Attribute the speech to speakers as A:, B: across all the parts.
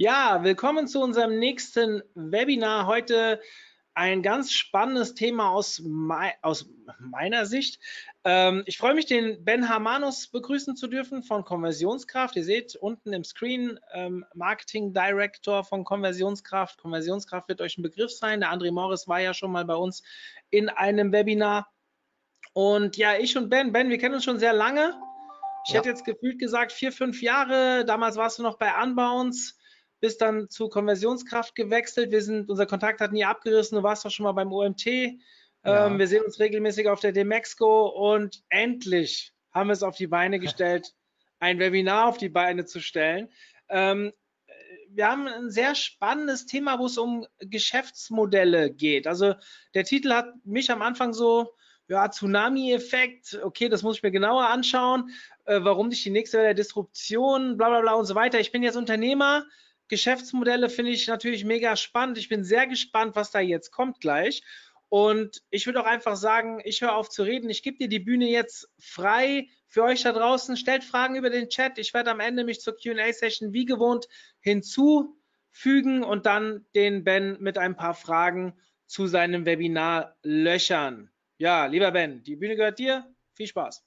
A: Ja, willkommen zu unserem nächsten Webinar. Heute ein ganz spannendes Thema aus, mei aus meiner Sicht. Ähm, ich freue mich, den Ben Hamanus begrüßen zu dürfen von Konversionskraft. Ihr seht unten im Screen ähm, Marketing Director von Konversionskraft. Konversionskraft wird euch ein Begriff sein. Der André Morris war ja schon mal bei uns in einem Webinar. Und ja, ich und Ben, Ben, wir kennen uns schon sehr lange. Ich ja. hätte jetzt gefühlt gesagt vier, fünf Jahre. Damals warst du noch bei Unbounce bist dann zu Konversionskraft gewechselt. Wir sind, unser Kontakt hat nie abgerissen. Du warst doch schon mal beim OMT. Ja. Ähm, wir sehen uns regelmäßig auf der Demexco und endlich haben wir es auf die Beine gestellt, ein Webinar auf die Beine zu stellen. Ähm, wir haben ein sehr spannendes Thema, wo es um Geschäftsmodelle geht. Also der Titel hat mich am Anfang so, ja, Tsunami-Effekt, okay, das muss ich mir genauer anschauen, äh, warum nicht die nächste Welle der Disruption, bla bla bla und so weiter. Ich bin jetzt Unternehmer, Geschäftsmodelle finde ich natürlich mega spannend. Ich bin sehr gespannt, was da jetzt kommt gleich. Und ich würde auch einfach sagen, ich höre auf zu reden. Ich gebe dir die Bühne jetzt frei für euch da draußen. Stellt Fragen über den Chat. Ich werde am Ende mich zur QA-Session wie gewohnt hinzufügen und dann den Ben mit ein paar Fragen zu seinem Webinar löchern. Ja, lieber Ben, die Bühne gehört dir. Viel Spaß.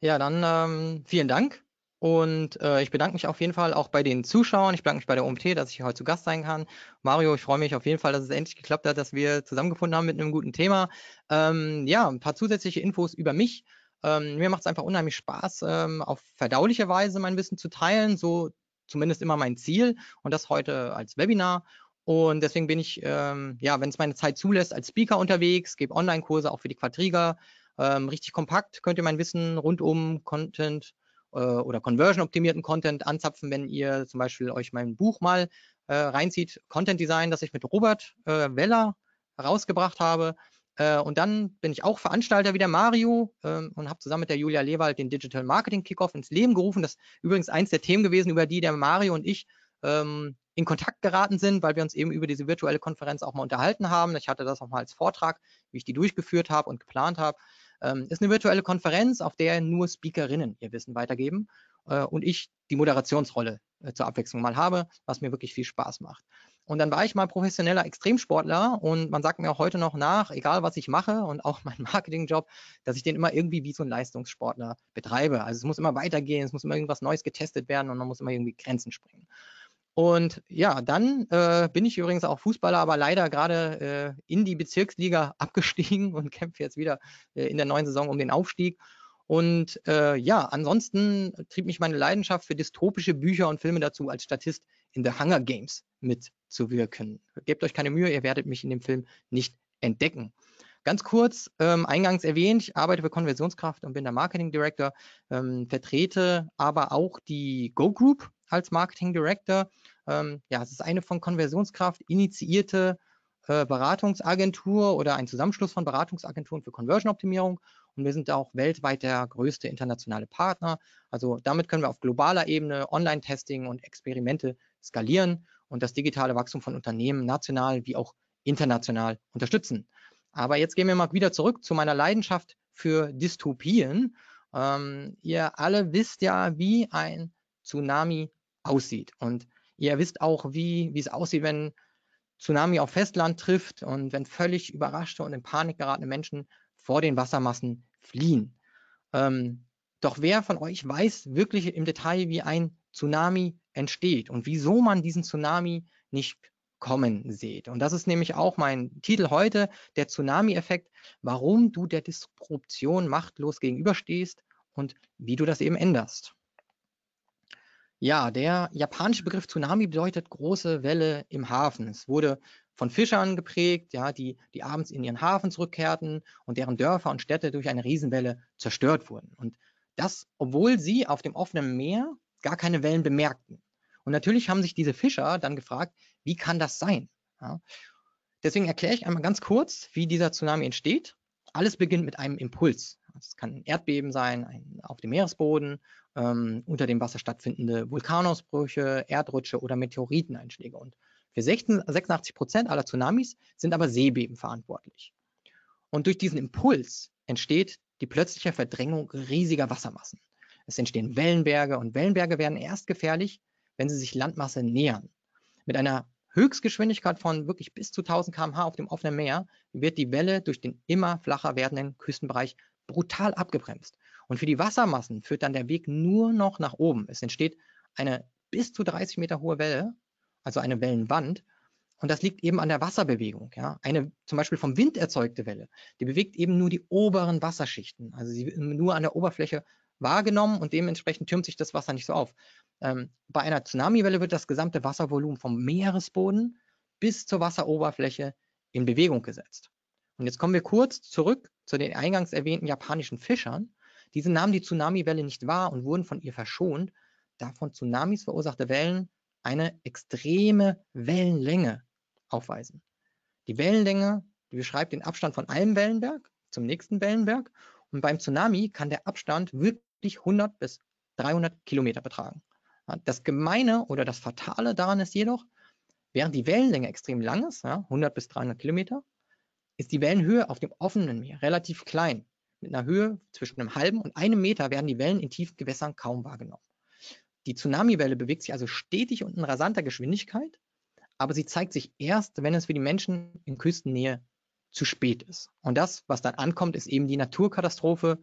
B: Ja, dann ähm, vielen Dank. Und äh, ich bedanke mich auf jeden Fall auch bei den Zuschauern. Ich bedanke mich bei der OMT, dass ich heute zu Gast sein kann. Mario, ich freue mich auf jeden Fall, dass es endlich geklappt hat, dass wir zusammengefunden haben mit einem guten Thema. Ähm, ja, ein paar zusätzliche Infos über mich. Ähm, mir macht es einfach unheimlich Spaß, ähm, auf verdauliche Weise mein Wissen zu teilen. So zumindest immer mein Ziel. Und das heute als Webinar. Und deswegen bin ich, ähm, ja, wenn es meine Zeit zulässt, als Speaker unterwegs, gebe Online-Kurse auch für die Quadriga. Ähm, richtig kompakt könnt ihr mein Wissen rund um Content oder conversion-optimierten Content anzapfen, wenn ihr zum Beispiel euch mein Buch mal äh, reinzieht, Content Design, das ich mit Robert äh, Weller rausgebracht habe. Äh, und dann bin ich auch Veranstalter wie der Mario ähm, und habe zusammen mit der Julia Lewald den Digital Marketing Kickoff ins Leben gerufen. Das ist übrigens eins der Themen gewesen, über die der Mario und ich ähm, in Kontakt geraten sind, weil wir uns eben über diese virtuelle Konferenz auch mal unterhalten haben. Ich hatte das auch mal als Vortrag, wie ich die durchgeführt habe und geplant habe. Ähm, ist eine virtuelle Konferenz, auf der nur Speakerinnen ihr Wissen weitergeben äh, und ich die Moderationsrolle äh, zur Abwechslung mal habe, was mir wirklich viel Spaß macht. Und dann war ich mal professioneller Extremsportler und man sagt mir auch heute noch nach, egal was ich mache und auch mein Marketingjob, dass ich den immer irgendwie wie so ein Leistungssportler betreibe. Also es muss immer weitergehen, es muss immer irgendwas Neues getestet werden und man muss immer irgendwie Grenzen springen. Und ja, dann äh, bin ich übrigens auch Fußballer, aber leider gerade äh, in die Bezirksliga abgestiegen und kämpfe jetzt wieder äh, in der neuen Saison um den Aufstieg. Und äh, ja, ansonsten trieb mich meine Leidenschaft für dystopische Bücher und Filme dazu, als Statist in The Hunger Games mitzuwirken. Gebt euch keine Mühe, ihr werdet mich in dem Film nicht entdecken. Ganz kurz, ähm, eingangs erwähnt, ich arbeite für Konversionskraft und bin der Marketing Director, ähm, vertrete aber auch die Go Group als Marketing Director. Ähm, ja, es ist eine von Konversionskraft initiierte äh, Beratungsagentur oder ein Zusammenschluss von Beratungsagenturen für Conversion-Optimierung. Und wir sind auch weltweit der größte internationale Partner. Also damit können wir auf globaler Ebene Online-Testing und Experimente skalieren und das digitale Wachstum von Unternehmen national wie auch international unterstützen. Aber jetzt gehen wir mal wieder zurück zu meiner Leidenschaft für Dystopien. Ähm, ihr alle wisst ja, wie ein Tsunami aussieht. Und ihr wisst auch, wie, wie es aussieht, wenn Tsunami auf Festland trifft und wenn völlig überraschte und in Panik geratene Menschen vor den Wassermassen fliehen. Ähm, doch wer von euch weiß wirklich im Detail, wie ein Tsunami entsteht und wieso man diesen Tsunami nicht kommen seht? Und das ist nämlich auch mein Titel heute, der Tsunami-Effekt, warum du der Disruption machtlos gegenüberstehst und wie du das eben änderst. Ja, der japanische Begriff Tsunami bedeutet große Welle im Hafen. Es wurde von Fischern geprägt, ja, die, die abends in ihren Hafen zurückkehrten und deren Dörfer und Städte durch eine Riesenwelle zerstört wurden. Und das, obwohl sie auf dem offenen Meer gar keine Wellen bemerkten. Und natürlich haben sich diese Fischer dann gefragt, wie kann das sein? Ja. Deswegen erkläre ich einmal ganz kurz, wie dieser Tsunami entsteht. Alles beginnt mit einem Impuls. Es kann ein Erdbeben sein, ein, auf dem Meeresboden, ähm, unter dem Wasser stattfindende Vulkanausbrüche, Erdrutsche oder Meteoriteneinschläge. Und für 16, 86 Prozent aller Tsunamis sind aber Seebeben verantwortlich. Und durch diesen Impuls entsteht die plötzliche Verdrängung riesiger Wassermassen. Es entstehen Wellenberge und Wellenberge werden erst gefährlich, wenn sie sich Landmasse nähern. Mit einer Höchstgeschwindigkeit von wirklich bis zu 1000 km/h auf dem offenen Meer wird die Welle durch den immer flacher werdenden Küstenbereich brutal abgebremst. Und für die Wassermassen führt dann der Weg nur noch nach oben. Es entsteht eine bis zu 30 Meter hohe Welle, also eine Wellenwand. Und das liegt eben an der Wasserbewegung. Ja? Eine zum Beispiel vom Wind erzeugte Welle, die bewegt eben nur die oberen Wasserschichten. Also sie wird nur an der Oberfläche wahrgenommen und dementsprechend türmt sich das Wasser nicht so auf. Ähm, bei einer Tsunamiwelle wird das gesamte Wasservolumen vom Meeresboden bis zur Wasseroberfläche in Bewegung gesetzt. Und jetzt kommen wir kurz zurück zu den eingangs erwähnten japanischen Fischern. Diese nahmen die Tsunamiwelle nicht wahr und wurden von ihr verschont, da von Tsunamis verursachte Wellen eine extreme Wellenlänge aufweisen. Die Wellenlänge die beschreibt den Abstand von einem Wellenberg zum nächsten Wellenberg und beim Tsunami kann der Abstand wirklich 100 bis 300 Kilometer betragen. Das Gemeine oder das Fatale daran ist jedoch, während die Wellenlänge extrem lang ist, ja, 100 bis 300 Kilometer, ist die Wellenhöhe auf dem offenen Meer relativ klein. Mit einer Höhe zwischen einem halben und einem Meter werden die Wellen in tiefen Gewässern kaum wahrgenommen. Die Tsunamiwelle bewegt sich also stetig und in rasanter Geschwindigkeit, aber sie zeigt sich erst, wenn es für die Menschen in Küstennähe zu spät ist. Und das, was dann ankommt, ist eben die Naturkatastrophe,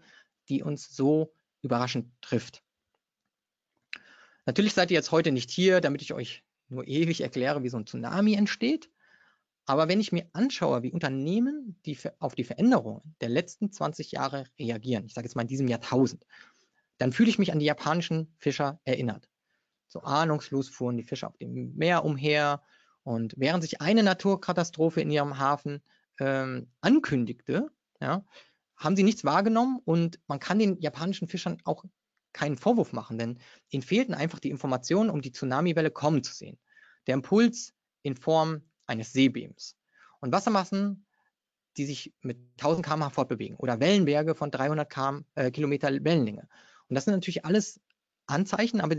B: die uns so überraschend trifft. Natürlich seid ihr jetzt heute nicht hier, damit ich euch nur ewig erkläre, wie so ein Tsunami entsteht. Aber wenn ich mir anschaue, wie Unternehmen die auf die Veränderungen der letzten 20 Jahre reagieren, ich sage jetzt mal in diesem Jahrtausend, dann fühle ich mich an die japanischen Fischer erinnert. So ahnungslos fuhren die Fischer auf dem Meer umher und während sich eine Naturkatastrophe in ihrem Hafen ähm, ankündigte, ja, haben sie nichts wahrgenommen und man kann den japanischen Fischern auch keinen Vorwurf machen, denn ihnen fehlten einfach die Informationen, um die Tsunamiwelle kommen zu sehen. Der Impuls in Form eines Seebeams. Und Wassermassen, die sich mit 1000 km/h fortbewegen oder Wellenberge von 300 km, äh, Kilometer Wellenlänge. Und das sind natürlich alles Anzeichen, aber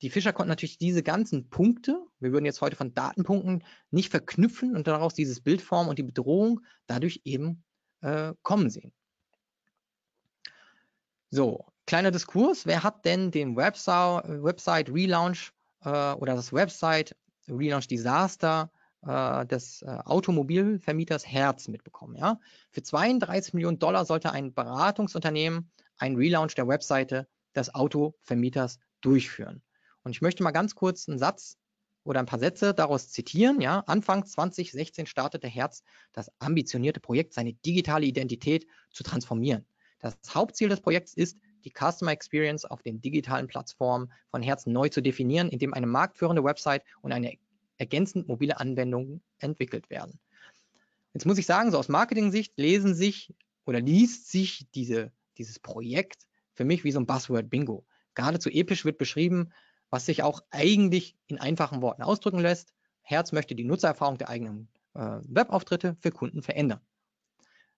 B: die Fischer konnten natürlich diese ganzen Punkte, wir würden jetzt heute von Datenpunkten, nicht verknüpfen und daraus dieses Bild formen und die Bedrohung dadurch eben äh, kommen sehen. So, kleiner Diskurs. Wer hat denn den Website, Website Relaunch äh, oder das Website Relaunch Disaster äh, des äh, Automobilvermieters Herz mitbekommen. Ja? Für 32 Millionen Dollar sollte ein Beratungsunternehmen einen Relaunch der Webseite des Autovermieters durchführen. Und ich möchte mal ganz kurz einen Satz oder ein paar Sätze daraus zitieren. Ja? Anfang 2016 startete Herz das ambitionierte Projekt, seine digitale Identität zu transformieren. Das Hauptziel des Projekts ist, die Customer Experience auf den digitalen Plattformen von Herz neu zu definieren, indem eine marktführende Website und eine ergänzend mobile Anwendungen entwickelt werden. Jetzt muss ich sagen, so aus Marketing-Sicht lesen sich oder liest sich diese, dieses Projekt für mich wie so ein Buzzword-Bingo. Geradezu episch wird beschrieben, was sich auch eigentlich in einfachen Worten ausdrücken lässt. Herz möchte die Nutzererfahrung der eigenen äh, Webauftritte für Kunden verändern.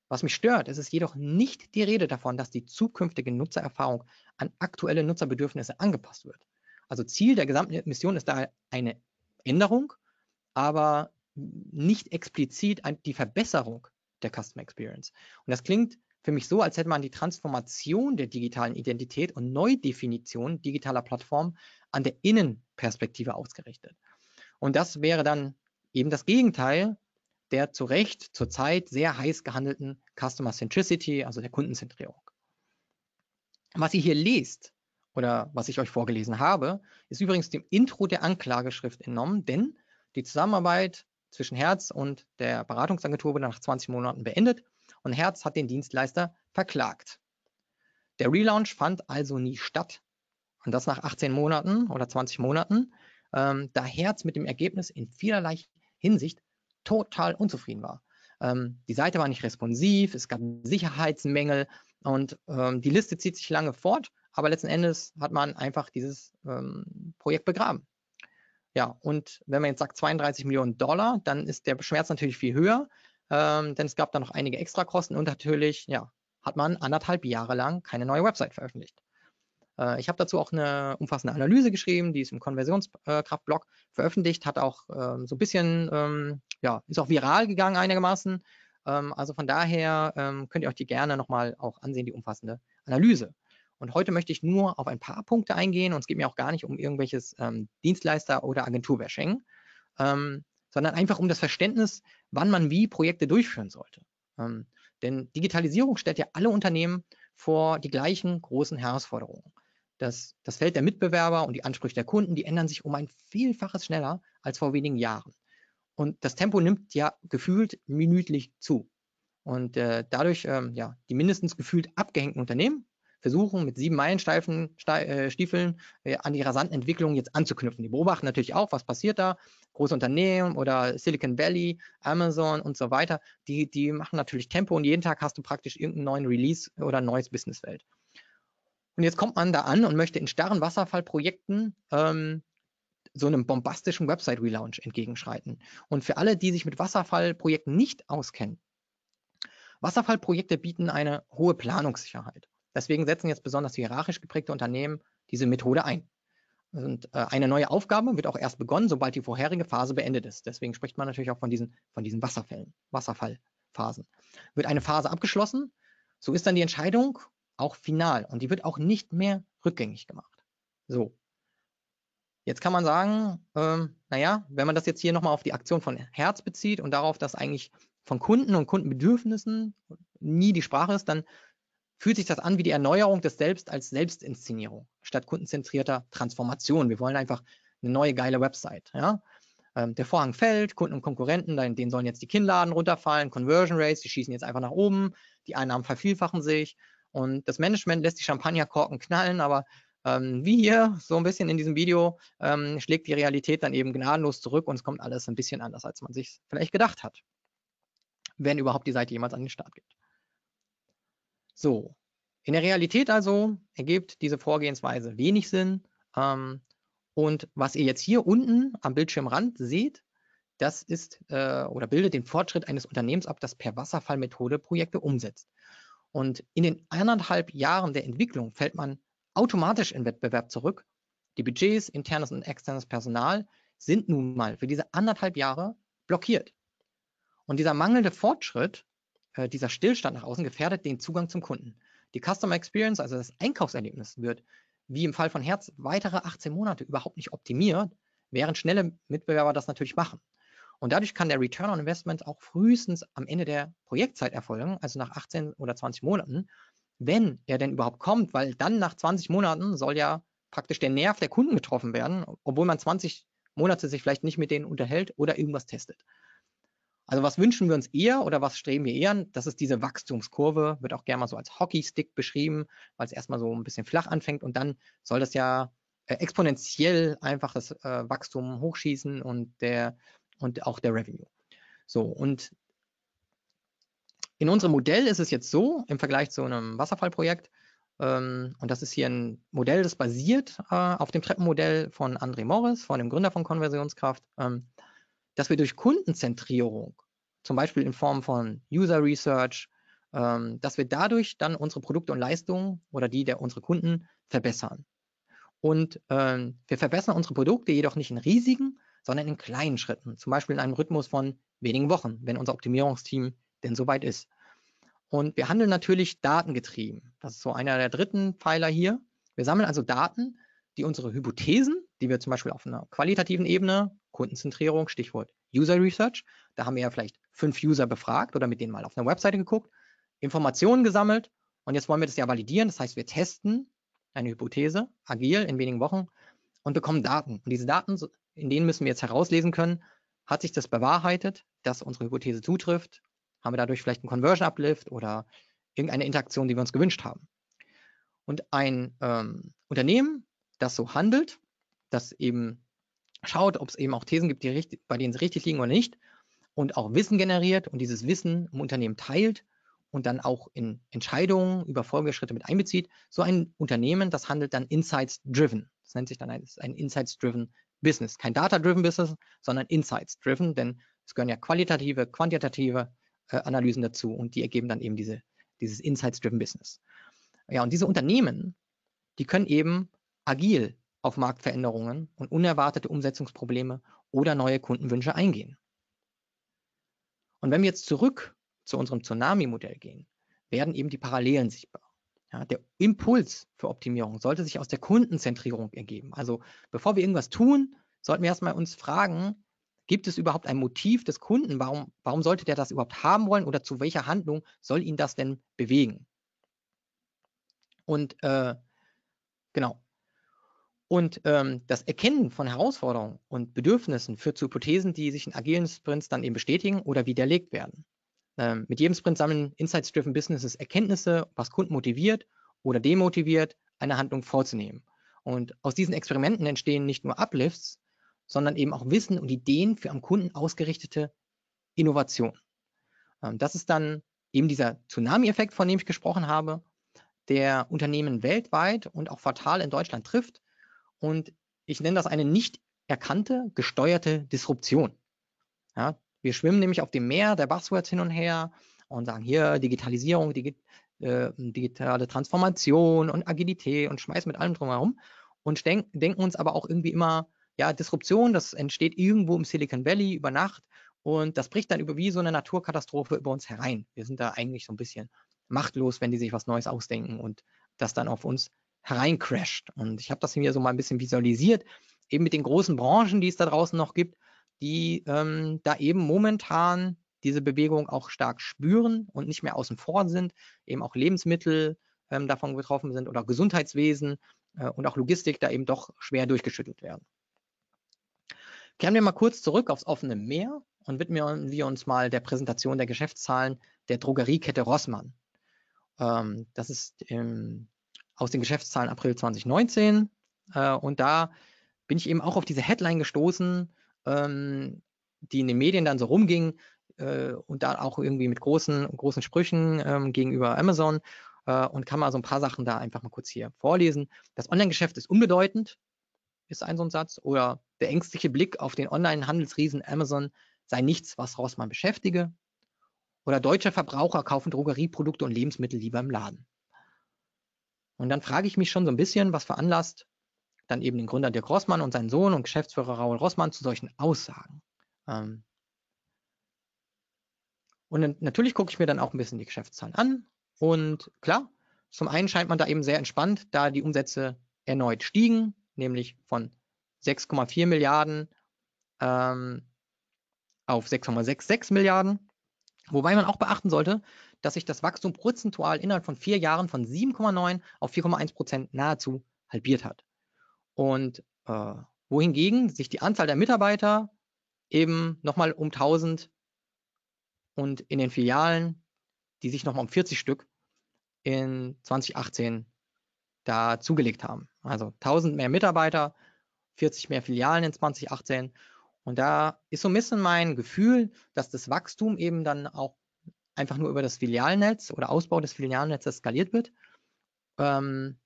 B: Was mich stört, ist es jedoch nicht die Rede davon, dass die zukünftige Nutzererfahrung an aktuelle Nutzerbedürfnisse angepasst wird. Also Ziel der gesamten Mission ist da eine Änderung, aber nicht explizit die Verbesserung der Customer Experience. Und das klingt für mich so, als hätte man die Transformation der digitalen Identität und Neudefinition digitaler Plattformen an der Innenperspektive ausgerichtet. Und das wäre dann eben das Gegenteil der zu Recht zurzeit sehr heiß gehandelten Customer Centricity, also der Kundenzentrierung. Was ihr hier lest, oder was ich euch vorgelesen habe, ist übrigens dem Intro der Anklageschrift entnommen, denn die Zusammenarbeit zwischen Herz und der Beratungsagentur wurde nach 20 Monaten beendet und Herz hat den Dienstleister verklagt. Der Relaunch fand also nie statt und das nach 18 Monaten oder 20 Monaten, ähm, da Herz mit dem Ergebnis in vielerlei Hinsicht total unzufrieden war. Ähm, die Seite war nicht responsiv, es gab Sicherheitsmängel und ähm, die Liste zieht sich lange fort aber letzten Endes hat man einfach dieses ähm, Projekt begraben. Ja, und wenn man jetzt sagt 32 Millionen Dollar, dann ist der Schmerz natürlich viel höher, ähm, denn es gab da noch einige Extrakosten und natürlich, ja, hat man anderthalb Jahre lang keine neue Website veröffentlicht. Äh, ich habe dazu auch eine umfassende Analyse geschrieben, die ist im Konversionskraftblog veröffentlicht, hat auch ähm, so ein bisschen, ähm, ja, ist auch viral gegangen einigermaßen. Ähm, also von daher ähm, könnt ihr euch die gerne nochmal auch ansehen, die umfassende Analyse. Und heute möchte ich nur auf ein paar Punkte eingehen und es geht mir auch gar nicht um irgendwelches ähm, Dienstleister- oder Agenturbashing, ähm, sondern einfach um das Verständnis, wann man wie Projekte durchführen sollte. Ähm, denn Digitalisierung stellt ja alle Unternehmen vor die gleichen großen Herausforderungen. Das, das Feld der Mitbewerber und die Ansprüche der Kunden, die ändern sich um ein Vielfaches schneller als vor wenigen Jahren. Und das Tempo nimmt ja gefühlt minütlich zu. Und äh, dadurch, ähm, ja, die mindestens gefühlt abgehängten Unternehmen versuchen mit sieben Meilenstiefeln äh, äh, an die rasanten Entwicklungen jetzt anzuknüpfen. Die beobachten natürlich auch, was passiert da. Große Unternehmen oder Silicon Valley, Amazon und so weiter, die, die machen natürlich Tempo und jeden Tag hast du praktisch irgendeinen neuen Release oder ein neues Businessfeld. Und jetzt kommt man da an und möchte in starren Wasserfallprojekten ähm, so einem bombastischen Website-Relaunch entgegenschreiten. Und für alle, die sich mit Wasserfallprojekten nicht auskennen, Wasserfallprojekte bieten eine hohe Planungssicherheit. Deswegen setzen jetzt besonders hierarchisch geprägte Unternehmen diese Methode ein. Und äh, eine neue Aufgabe wird auch erst begonnen, sobald die vorherige Phase beendet ist. Deswegen spricht man natürlich auch von diesen, von diesen Wasserfällen, Wasserfallphasen. Wird eine Phase abgeschlossen, so ist dann die Entscheidung auch final und die wird auch nicht mehr rückgängig gemacht. So. Jetzt kann man sagen, ähm, naja, wenn man das jetzt hier nochmal auf die Aktion von Herz bezieht und darauf, dass eigentlich von Kunden und Kundenbedürfnissen nie die Sprache ist, dann fühlt sich das an wie die Erneuerung des Selbst als Selbstinszenierung statt kundenzentrierter Transformation. Wir wollen einfach eine neue geile Website. Ja? Ähm, der Vorhang fällt, Kunden und Konkurrenten, denen sollen jetzt die Kinnladen runterfallen, Conversion Rates, die schießen jetzt einfach nach oben, die Einnahmen vervielfachen sich und das Management lässt die Champagnerkorken knallen, aber ähm, wie hier so ein bisschen in diesem Video ähm, schlägt die Realität dann eben gnadenlos zurück und es kommt alles ein bisschen anders, als man sich vielleicht gedacht hat, wenn überhaupt die Seite jemals an den Start geht. So, in der Realität also ergibt diese Vorgehensweise wenig Sinn. Ähm, und was ihr jetzt hier unten am Bildschirmrand seht, das ist äh, oder bildet den Fortschritt eines Unternehmens ab, das per Wasserfallmethode Projekte umsetzt. Und in den anderthalb Jahren der Entwicklung fällt man automatisch in Wettbewerb zurück. Die Budgets, internes und externes Personal sind nun mal für diese anderthalb Jahre blockiert. Und dieser mangelnde Fortschritt äh, dieser Stillstand nach außen gefährdet den Zugang zum Kunden. Die Customer Experience, also das Einkaufserlebnis, wird wie im Fall von Herz weitere 18 Monate überhaupt nicht optimiert, während schnelle Mitbewerber das natürlich machen. Und dadurch kann der Return on Investment auch frühestens am Ende der Projektzeit erfolgen, also nach 18 oder 20 Monaten, wenn er denn überhaupt kommt, weil dann nach 20 Monaten soll ja praktisch der Nerv der Kunden getroffen werden, obwohl man 20 Monate sich vielleicht nicht mit denen unterhält oder irgendwas testet. Also was wünschen wir uns eher oder was streben wir eher an? Das ist diese Wachstumskurve, wird auch gerne mal so als Hockeystick beschrieben, weil es erstmal so ein bisschen flach anfängt und dann soll das ja äh, exponentiell einfach das äh, Wachstum hochschießen und der und auch der Revenue. So und in unserem Modell ist es jetzt so im Vergleich zu einem Wasserfallprojekt ähm, und das ist hier ein Modell, das basiert äh, auf dem Treppenmodell von André Morris, von dem Gründer von Konversionskraft. Ähm, dass wir durch Kundenzentrierung, zum Beispiel in Form von User Research, ähm, dass wir dadurch dann unsere Produkte und Leistungen oder die der unsere Kunden verbessern. Und ähm, wir verbessern unsere Produkte jedoch nicht in riesigen, sondern in kleinen Schritten, zum Beispiel in einem Rhythmus von wenigen Wochen, wenn unser Optimierungsteam denn soweit ist. Und wir handeln natürlich datengetrieben. Das ist so einer der dritten Pfeiler hier. Wir sammeln also Daten, die unsere Hypothesen, die wir zum Beispiel auf einer qualitativen Ebene, Kundenzentrierung, Stichwort User Research, da haben wir ja vielleicht fünf User befragt oder mit denen mal auf einer Webseite geguckt, Informationen gesammelt und jetzt wollen wir das ja validieren. Das heißt, wir testen eine Hypothese, agil in wenigen Wochen und bekommen Daten. Und diese Daten, in denen müssen wir jetzt herauslesen können, hat sich das bewahrheitet, dass unsere Hypothese zutrifft? Haben wir dadurch vielleicht einen Conversion Uplift oder irgendeine Interaktion, die wir uns gewünscht haben? Und ein ähm, Unternehmen, das so handelt, das eben schaut, ob es eben auch Thesen gibt, die richtig, bei denen sie richtig liegen oder nicht und auch Wissen generiert und dieses Wissen im Unternehmen teilt und dann auch in Entscheidungen über Folgeschritte mit einbezieht. So ein Unternehmen, das handelt dann Insights-driven. Das nennt sich dann ein, ein Insights-driven Business. Kein Data-Driven Business, sondern Insights-Driven, denn es gehören ja qualitative, quantitative äh, Analysen dazu und die ergeben dann eben diese, dieses Insights-Driven Business. Ja, und diese Unternehmen, die können eben agil auf Marktveränderungen und unerwartete Umsetzungsprobleme oder neue Kundenwünsche eingehen. Und wenn wir jetzt zurück zu unserem Tsunami-Modell gehen, werden eben die Parallelen sichtbar. Ja, der Impuls für Optimierung sollte sich aus der Kundenzentrierung ergeben. Also bevor wir irgendwas tun, sollten wir erstmal uns fragen, gibt es überhaupt ein Motiv des Kunden? Warum, warum sollte der das überhaupt haben wollen oder zu welcher Handlung soll ihn das denn bewegen? Und äh, genau. Und ähm, das Erkennen von Herausforderungen und Bedürfnissen führt zu Hypothesen, die sich in agilen Sprints dann eben bestätigen oder widerlegt werden. Ähm, mit jedem Sprint sammeln Insights-Driven Businesses Erkenntnisse, was Kunden motiviert oder demotiviert, eine Handlung vorzunehmen. Und aus diesen Experimenten entstehen nicht nur Uplifts, sondern eben auch Wissen und Ideen für am Kunden ausgerichtete Innovation. Ähm, das ist dann eben dieser Tsunami-Effekt, von dem ich gesprochen habe, der Unternehmen weltweit und auch fatal in Deutschland trifft. Und ich nenne das eine nicht erkannte, gesteuerte Disruption. Ja, wir schwimmen nämlich auf dem Meer der Buzzwords hin und her und sagen hier Digitalisierung, Digi äh, digitale Transformation und Agilität und schmeißen mit allem drumherum und denk denken uns aber auch irgendwie immer, ja, Disruption, das entsteht irgendwo im Silicon Valley über Nacht und das bricht dann über wie so eine Naturkatastrophe über uns herein. Wir sind da eigentlich so ein bisschen machtlos, wenn die sich was Neues ausdenken und das dann auf uns hereincrasht. Und ich habe das hier so mal ein bisschen visualisiert, eben mit den großen Branchen, die es da draußen noch gibt, die ähm, da eben momentan diese Bewegung auch stark spüren und nicht mehr außen vor sind, eben auch Lebensmittel ähm, davon betroffen sind oder Gesundheitswesen äh, und auch Logistik da eben doch schwer durchgeschüttelt werden. Kehren wir mal kurz zurück aufs offene Meer und widmen wir uns mal der Präsentation der Geschäftszahlen der Drogeriekette Rossmann. Ähm, das ist im, aus den Geschäftszahlen April 2019 äh, und da bin ich eben auch auf diese Headline gestoßen, ähm, die in den Medien dann so rumging äh, und da auch irgendwie mit großen, großen Sprüchen ähm, gegenüber Amazon äh, und kann mal so ein paar Sachen da einfach mal kurz hier vorlesen. Das Online-Geschäft ist unbedeutend, ist ein so ein Satz, oder der ängstliche Blick auf den Online-Handelsriesen Amazon sei nichts, was Rossmann beschäftige. Oder deutsche Verbraucher kaufen Drogerieprodukte und Lebensmittel lieber im Laden. Und dann frage ich mich schon so ein bisschen, was veranlasst dann eben den Gründer Dirk Rossmann und seinen Sohn und Geschäftsführer Raoul Rossmann zu solchen Aussagen. Ähm und natürlich gucke ich mir dann auch ein bisschen die Geschäftszahlen an. Und klar, zum einen scheint man da eben sehr entspannt, da die Umsätze erneut stiegen, nämlich von 6,4 Milliarden ähm, auf 6,66 Milliarden. Wobei man auch beachten sollte, dass sich das Wachstum prozentual innerhalb von vier Jahren von 7,9 auf 4,1 Prozent nahezu halbiert hat. Und äh, wohingegen sich die Anzahl der Mitarbeiter eben nochmal um 1000 und in den Filialen, die sich nochmal um 40 Stück in 2018 da zugelegt haben. Also 1000 mehr Mitarbeiter, 40 mehr Filialen in 2018. Und da ist so ein bisschen mein Gefühl, dass das Wachstum eben dann auch einfach nur über das Filialnetz oder Ausbau des Filialnetzes skaliert wird. Ähm,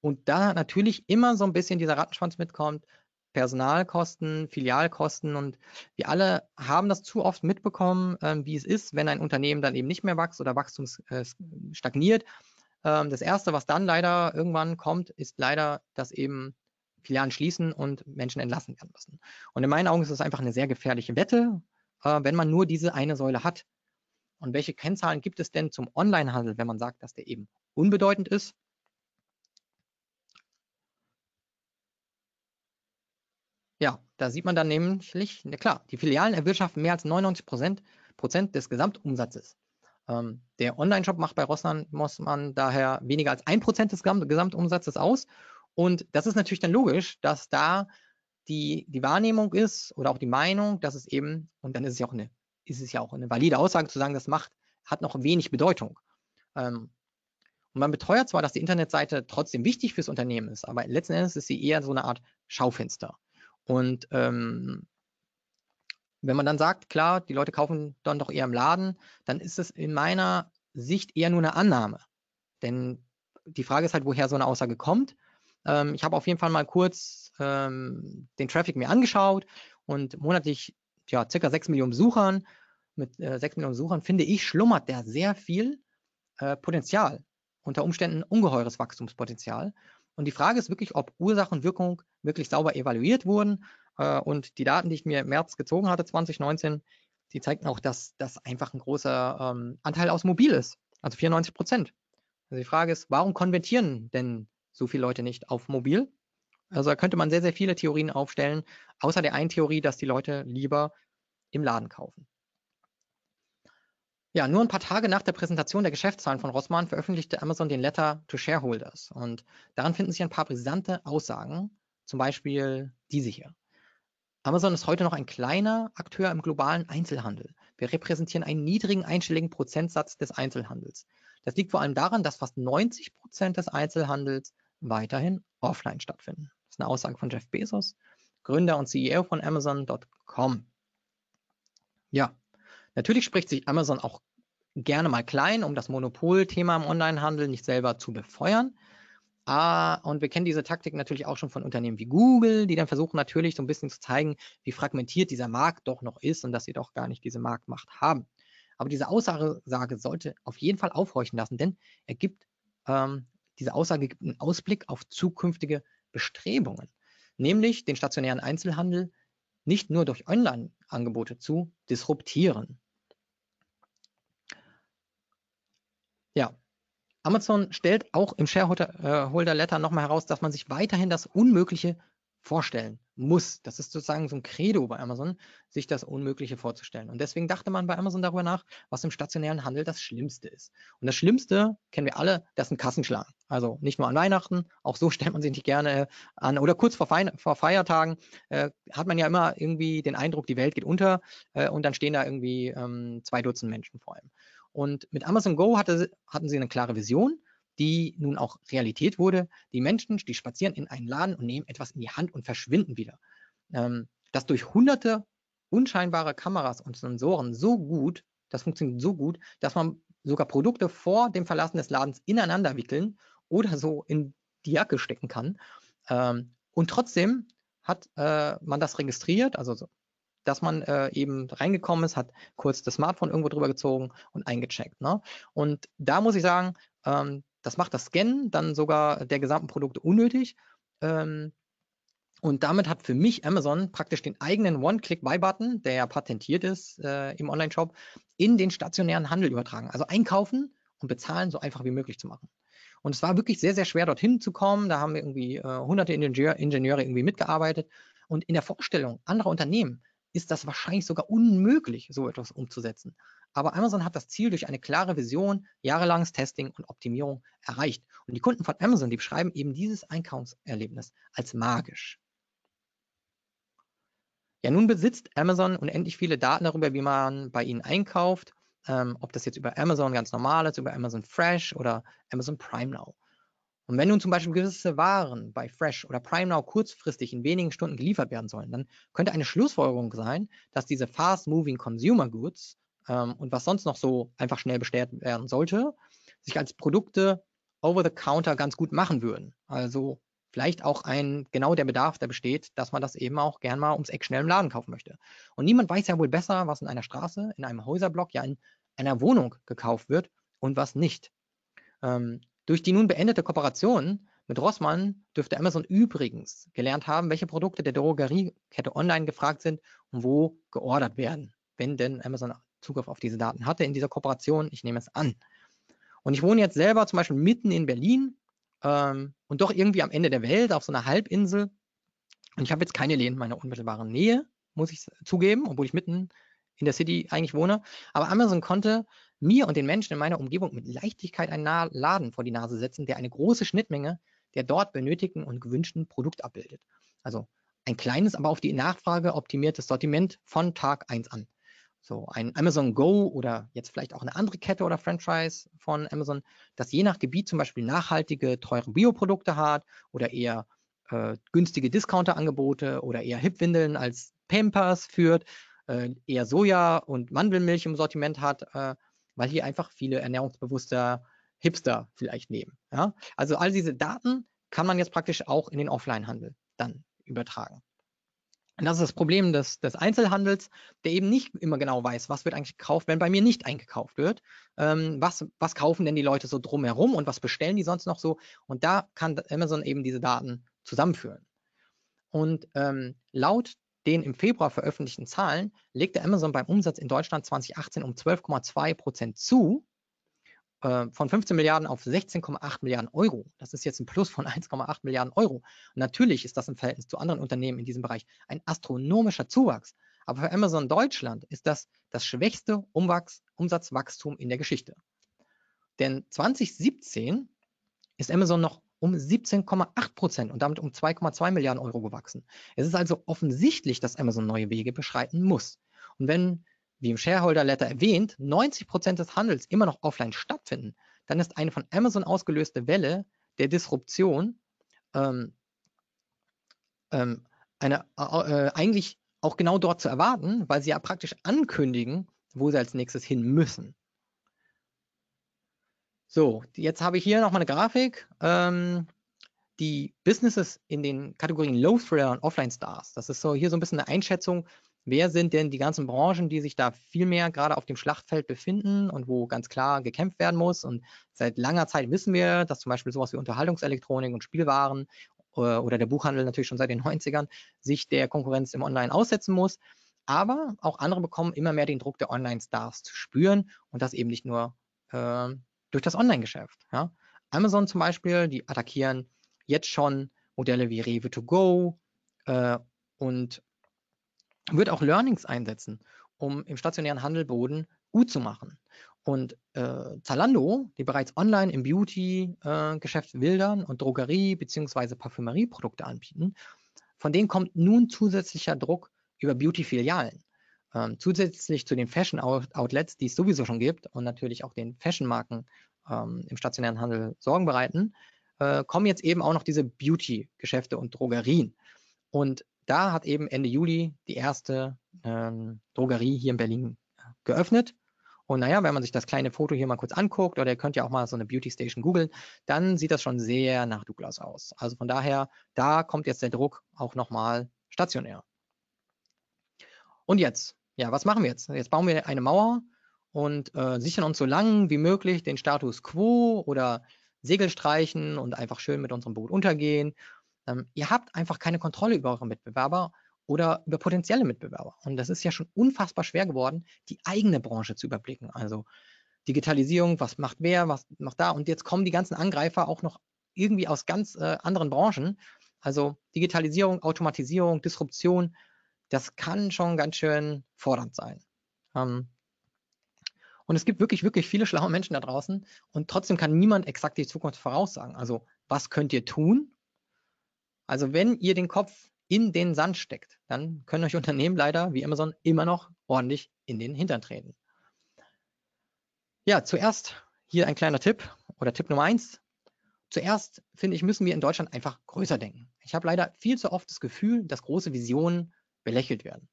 B: und da natürlich immer so ein bisschen dieser Rattenschwanz mitkommt, Personalkosten, Filialkosten und wir alle haben das zu oft mitbekommen, ähm, wie es ist, wenn ein Unternehmen dann eben nicht mehr wächst oder Wachstum äh, stagniert. Ähm, das Erste, was dann leider irgendwann kommt, ist leider, dass eben Filialen schließen und Menschen entlassen werden müssen. Und in meinen Augen ist es einfach eine sehr gefährliche Wette, äh, wenn man nur diese eine Säule hat. Und welche Kennzahlen gibt es denn zum Onlinehandel, wenn man sagt, dass der eben unbedeutend ist? Ja, da sieht man dann nämlich, na klar, die Filialen erwirtschaften mehr als 99 Prozent, Prozent des Gesamtumsatzes. Ähm, der Online-Shop macht bei Rossmann daher weniger als ein Prozent des Gesamtumsatzes aus. Und das ist natürlich dann logisch, dass da die, die Wahrnehmung ist oder auch die Meinung, dass es eben, und dann ist es ja auch eine, ist es ja auch eine valide Aussage zu sagen, das macht, hat noch wenig Bedeutung. Ähm, und man beteuert zwar, dass die Internetseite trotzdem wichtig fürs Unternehmen ist, aber letzten Endes ist sie eher so eine Art Schaufenster. Und ähm, wenn man dann sagt, klar, die Leute kaufen dann doch eher im Laden, dann ist es in meiner Sicht eher nur eine Annahme. Denn die Frage ist halt, woher so eine Aussage kommt. Ähm, ich habe auf jeden Fall mal kurz ähm, den Traffic mir angeschaut und monatlich ja, circa 6 Millionen Besuchern, mit äh, 6 Millionen Besuchern, finde ich, schlummert da sehr viel äh, Potenzial. Unter Umständen ungeheures Wachstumspotenzial. Und die Frage ist wirklich, ob Ursache und Wirkung wirklich sauber evaluiert wurden. Äh, und die Daten, die ich mir im März gezogen hatte, 2019, die zeigten auch, dass das einfach ein großer ähm, Anteil aus Mobil ist. Also 94 Prozent. Also die Frage ist, warum konvertieren denn so viele Leute nicht auf Mobil? Also da könnte man sehr, sehr viele Theorien aufstellen, außer der einen Theorie, dass die Leute lieber im Laden kaufen. Ja, nur ein paar Tage nach der Präsentation der Geschäftszahlen von Rossmann veröffentlichte Amazon den Letter to Shareholders. Und daran finden sich ein paar brisante Aussagen, zum Beispiel diese hier. Amazon ist heute noch ein kleiner Akteur im globalen Einzelhandel. Wir repräsentieren einen niedrigen einstelligen Prozentsatz des Einzelhandels. Das liegt vor allem daran, dass fast 90 Prozent des Einzelhandels weiterhin offline stattfinden. Das ist eine Aussage von Jeff Bezos, Gründer und CEO von Amazon.com. Ja, natürlich spricht sich Amazon auch gerne mal klein, um das Monopolthema im Onlinehandel nicht selber zu befeuern. Ah, und wir kennen diese Taktik natürlich auch schon von Unternehmen wie Google, die dann versuchen natürlich so ein bisschen zu zeigen, wie fragmentiert dieser Markt doch noch ist und dass sie doch gar nicht diese Marktmacht haben. Aber diese Aussage sollte auf jeden Fall aufhorchen lassen, denn er gibt, ähm, diese Aussage gibt einen Ausblick auf zukünftige Bestrebungen, nämlich den stationären Einzelhandel nicht nur durch Online-Angebote zu disruptieren. Ja, Amazon stellt auch im Shareholder Letter nochmal heraus, dass man sich weiterhin das Unmögliche vorstellen muss. Das ist sozusagen so ein Credo bei Amazon, sich das Unmögliche vorzustellen. Und deswegen dachte man bei Amazon darüber nach, was im stationären Handel das Schlimmste ist. Und das Schlimmste, kennen wir alle, das sind Kassenschlangen. Also nicht nur an Weihnachten, auch so stellt man sich nicht gerne an. Oder kurz vor, Fei vor Feiertagen äh, hat man ja immer irgendwie den Eindruck, die Welt geht unter äh, und dann stehen da irgendwie ähm, zwei Dutzend Menschen vor allem. Und mit Amazon Go hatte, hatten sie eine klare Vision, die nun auch Realität wurde. Die Menschen, die spazieren in einen Laden und nehmen etwas in die Hand und verschwinden wieder. Ähm, das durch hunderte unscheinbare Kameras und Sensoren so gut, das funktioniert so gut, dass man sogar Produkte vor dem Verlassen des Ladens ineinander wickeln oder so in die Jacke stecken kann. Ähm, und trotzdem hat äh, man das registriert, also so, dass man äh, eben reingekommen ist, hat kurz das Smartphone irgendwo drüber gezogen und eingecheckt. Ne? Und da muss ich sagen, ähm, das macht das Scannen dann sogar der gesamten Produkte unnötig. Ähm, und damit hat für mich Amazon praktisch den eigenen One-Click-Buy-Button, der ja patentiert ist äh, im Online-Shop, in den stationären Handel übertragen. Also einkaufen und bezahlen so einfach wie möglich zu machen. Und es war wirklich sehr, sehr schwer, dorthin zu kommen. Da haben wir irgendwie äh, hunderte Ingenieur, Ingenieure irgendwie mitgearbeitet. Und in der Vorstellung anderer Unternehmen ist das wahrscheinlich sogar unmöglich, so etwas umzusetzen. Aber Amazon hat das Ziel durch eine klare Vision, jahrelanges Testing und Optimierung erreicht. Und die Kunden von Amazon, die beschreiben eben dieses Einkaufserlebnis als magisch. Ja, nun besitzt Amazon unendlich viele Daten darüber, wie man bei ihnen einkauft, ähm, ob das jetzt über Amazon ganz normal ist, über Amazon Fresh oder Amazon Prime Now. Und wenn nun zum Beispiel gewisse Waren bei Fresh oder Prime Now kurzfristig in wenigen Stunden geliefert werden sollen, dann könnte eine Schlussfolgerung sein, dass diese fast-moving Consumer Goods ähm, und was sonst noch so einfach schnell bestellt werden sollte, sich als Produkte over the counter ganz gut machen würden. Also vielleicht auch ein genau der Bedarf, der besteht, dass man das eben auch gern mal ums Eck schnell im Laden kaufen möchte. Und niemand weiß ja wohl besser, was in einer Straße, in einem Häuserblock, ja in einer Wohnung gekauft wird und was nicht. Ähm, durch die nun beendete Kooperation mit Rossmann dürfte Amazon übrigens gelernt haben, welche Produkte der Drogeriekette online gefragt sind und wo geordert werden, wenn denn Amazon Zugriff auf diese Daten hatte in dieser Kooperation. Ich nehme es an. Und ich wohne jetzt selber zum Beispiel mitten in Berlin ähm, und doch irgendwie am Ende der Welt auf so einer Halbinsel. Und ich habe jetzt keine Läden in meiner unmittelbaren Nähe, muss ich zugeben, obwohl ich mitten in der City eigentlich wohne. Aber Amazon konnte mir und den Menschen in meiner Umgebung mit Leichtigkeit einen Laden vor die Nase setzen, der eine große Schnittmenge der dort benötigten und gewünschten Produkt abbildet. Also ein kleines, aber auf die Nachfrage optimiertes Sortiment von Tag 1 an. So ein Amazon Go oder jetzt vielleicht auch eine andere Kette oder Franchise von Amazon, das je nach Gebiet zum Beispiel nachhaltige, teure Bioprodukte hat oder eher äh, günstige Discounter-Angebote oder eher Hipwindeln als Pampers führt, eher Soja und Mandelmilch im Sortiment hat, äh, weil hier einfach viele ernährungsbewusste Hipster vielleicht nehmen. Ja? Also all diese Daten kann man jetzt praktisch auch in den Offline-Handel dann übertragen. Und das ist das Problem des, des, Einzelhandels, der eben nicht immer genau weiß, was wird eigentlich gekauft, wenn bei mir nicht eingekauft wird. Ähm, was, was kaufen denn die Leute so drumherum und was bestellen die sonst noch so? Und da kann Amazon eben diese Daten zusammenführen. Und ähm, laut den im Februar veröffentlichten Zahlen legte Amazon beim Umsatz in Deutschland 2018 um 12,2 Prozent zu, äh, von 15 Milliarden auf 16,8 Milliarden Euro. Das ist jetzt ein Plus von 1,8 Milliarden Euro. Und natürlich ist das im Verhältnis zu anderen Unternehmen in diesem Bereich ein astronomischer Zuwachs. Aber für Amazon Deutschland ist das das schwächste Umwachs Umsatzwachstum in der Geschichte. Denn 2017 ist Amazon noch um 17,8 Prozent und damit um 2,2 Milliarden Euro gewachsen. Es ist also offensichtlich, dass Amazon neue Wege beschreiten muss. Und wenn, wie im Shareholder Letter erwähnt, 90 Prozent des Handels immer noch offline stattfinden, dann ist eine von Amazon ausgelöste Welle der Disruption ähm, ähm, eine, äh, eigentlich auch genau dort zu erwarten, weil sie ja praktisch ankündigen, wo sie als nächstes hin müssen. So, jetzt habe ich hier nochmal eine Grafik. Ähm, die Businesses in den Kategorien Low Thriller und Offline Stars. Das ist so hier so ein bisschen eine Einschätzung, wer sind denn die ganzen Branchen, die sich da viel mehr gerade auf dem Schlachtfeld befinden und wo ganz klar gekämpft werden muss. Und seit langer Zeit wissen wir, dass zum Beispiel sowas wie Unterhaltungselektronik und Spielwaren äh, oder der Buchhandel natürlich schon seit den 90ern sich der Konkurrenz im Online aussetzen muss. Aber auch andere bekommen immer mehr den Druck der Online-Stars zu spüren und das eben nicht nur äh, durch das Online-Geschäft. Ja? Amazon zum Beispiel, die attackieren jetzt schon Modelle wie Rewe to go äh, und wird auch Learnings einsetzen, um im stationären Handel Boden gut zu machen. Und äh, Zalando, die bereits online im Beauty-Geschäft äh, wildern und Drogerie- bzw. Parfümerieprodukte anbieten, von denen kommt nun zusätzlicher Druck über Beauty-Filialen. Ähm, zusätzlich zu den Fashion-Outlets, die es sowieso schon gibt und natürlich auch den Fashion-Marken ähm, im stationären Handel Sorgen bereiten, äh, kommen jetzt eben auch noch diese Beauty-Geschäfte und Drogerien. Und da hat eben Ende Juli die erste ähm, Drogerie hier in Berlin äh, geöffnet. Und naja, wenn man sich das kleine Foto hier mal kurz anguckt, oder ihr könnt ja auch mal so eine Beauty Station googeln, dann sieht das schon sehr nach Douglas aus. Also von daher, da kommt jetzt der Druck auch nochmal stationär. Und jetzt, ja, was machen wir jetzt? Jetzt bauen wir eine Mauer und äh, sichern uns so lang wie möglich den Status quo oder Segel streichen und einfach schön mit unserem Boot untergehen. Ähm, ihr habt einfach keine Kontrolle über eure Mitbewerber oder über potenzielle Mitbewerber. Und das ist ja schon unfassbar schwer geworden, die eigene Branche zu überblicken. Also Digitalisierung, was macht wer, was macht da. Und jetzt kommen die ganzen Angreifer auch noch irgendwie aus ganz äh, anderen Branchen. Also Digitalisierung, Automatisierung, Disruption, das kann schon ganz schön fordernd sein. Ähm, und es gibt wirklich, wirklich viele schlaue Menschen da draußen und trotzdem kann niemand exakt die Zukunft voraussagen. Also was könnt ihr tun? Also wenn ihr den Kopf in den Sand steckt, dann können euch Unternehmen leider wie Amazon immer noch ordentlich in den Hintern treten. Ja, zuerst hier ein kleiner Tipp oder Tipp Nummer eins. Zuerst finde ich, müssen wir in Deutschland einfach größer denken. Ich habe leider viel zu oft das Gefühl, dass große Visionen belächelt werden.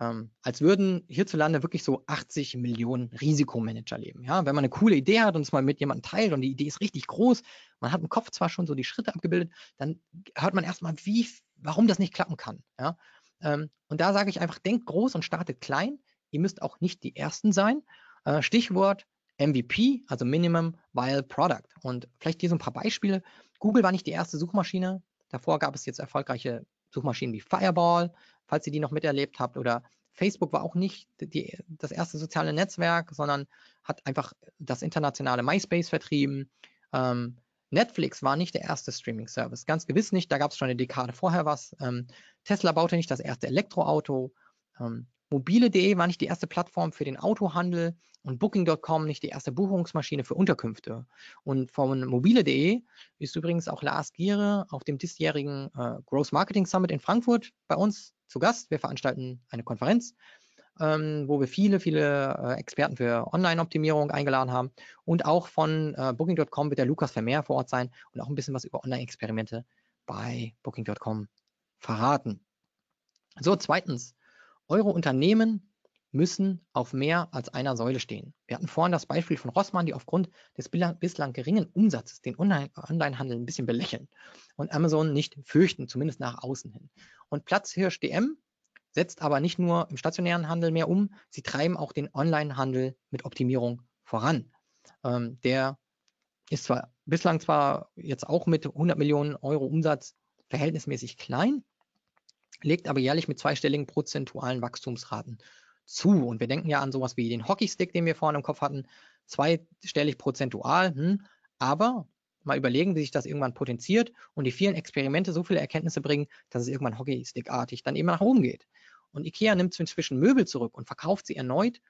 B: Ähm, als würden hierzulande wirklich so 80 Millionen Risikomanager leben. Ja, wenn man eine coole Idee hat und es mal mit jemandem teilt und die Idee ist richtig groß, man hat im Kopf zwar schon so die Schritte abgebildet, dann hört man erstmal, wie, warum das nicht klappen kann. Ja, ähm, und da sage ich einfach, denkt groß und startet klein. Ihr müsst auch nicht die Ersten sein. Äh, Stichwort MVP, also Minimum Viable Product. Und vielleicht hier so ein paar Beispiele. Google war nicht die erste Suchmaschine. Davor gab es jetzt erfolgreiche Suchmaschinen wie Fireball, falls ihr die noch miterlebt habt, oder Facebook war auch nicht die, das erste soziale Netzwerk, sondern hat einfach das internationale MySpace vertrieben. Ähm, Netflix war nicht der erste Streaming-Service, ganz gewiss nicht. Da gab es schon eine Dekade vorher was. Ähm, Tesla baute nicht das erste Elektroauto. Ähm, Mobile.de war nicht die erste Plattform für den Autohandel und Booking.com nicht die erste Buchungsmaschine für Unterkünfte. Und von mobile.de ist übrigens auch Lars Giere auf dem diesjährigen äh, Growth Marketing Summit in Frankfurt bei uns zu Gast. Wir veranstalten eine Konferenz, ähm, wo wir viele, viele äh, Experten für Online-Optimierung eingeladen haben. Und auch von äh, Booking.com wird der Lukas Vermeer vor Ort sein und auch ein bisschen was über Online-Experimente bei Booking.com verraten. So, zweitens, eure Unternehmen müssen auf mehr als einer Säule stehen. Wir hatten vorhin das Beispiel von Rossmann, die aufgrund des bislang geringen Umsatzes den Onlinehandel ein bisschen belächeln und Amazon nicht fürchten, zumindest nach außen hin. Und Platzhirsch DM setzt aber nicht nur im stationären Handel mehr um, sie treiben auch den Onlinehandel mit Optimierung voran. Ähm, der ist zwar bislang zwar jetzt auch mit 100 Millionen Euro Umsatz verhältnismäßig klein, legt aber jährlich mit zweistelligen prozentualen Wachstumsraten zu. Und wir denken ja an sowas wie den Hockeystick, den wir vorhin im Kopf hatten, zweistellig prozentual. Hm, aber mal überlegen, wie sich das irgendwann potenziert und die vielen Experimente so viele Erkenntnisse bringen, dass es irgendwann Hockeystickartig dann eben nach oben geht. Und IKEA nimmt inzwischen Möbel zurück und verkauft sie erneut.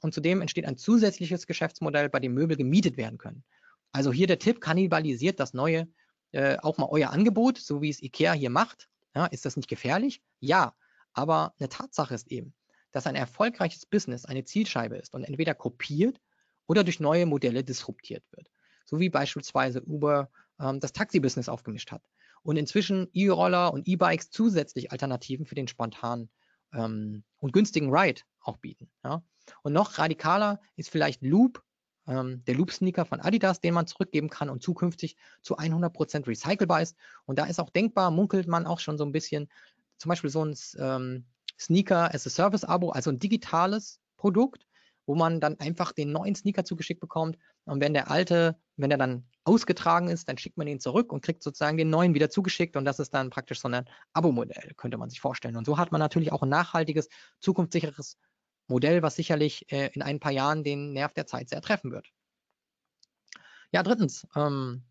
B: Und zudem entsteht ein zusätzliches Geschäftsmodell, bei dem Möbel gemietet werden können. Also hier der Tipp, kannibalisiert das neue äh, auch mal euer Angebot, so wie es IKEA hier macht. Ja, ist das nicht gefährlich? Ja, aber eine Tatsache ist eben, dass ein erfolgreiches Business eine Zielscheibe ist und entweder kopiert oder durch neue Modelle disruptiert wird. So wie beispielsweise Uber ähm, das Taxi-Business aufgemischt hat und inzwischen E-Roller und E-Bikes zusätzlich Alternativen für den spontanen ähm, und günstigen Ride auch bieten. Ja? Und noch radikaler ist vielleicht Loop, ähm, der Loop-Sneaker von Adidas, den man zurückgeben kann und zukünftig zu 100% recycelbar ist. Und da ist auch denkbar, munkelt man auch schon so ein bisschen, zum Beispiel so ein ähm, Sneaker as a Service Abo, also ein digitales Produkt, wo man dann einfach den neuen Sneaker zugeschickt bekommt. Und wenn der alte, wenn er dann ausgetragen ist, dann schickt man ihn zurück und kriegt sozusagen den neuen wieder zugeschickt. Und das ist dann praktisch so ein Abo-Modell, könnte man sich vorstellen. Und so hat man natürlich auch ein nachhaltiges, zukunftssicheres Modell, was sicherlich äh, in ein paar Jahren den Nerv der Zeit sehr treffen wird. Ja, drittens, ähm,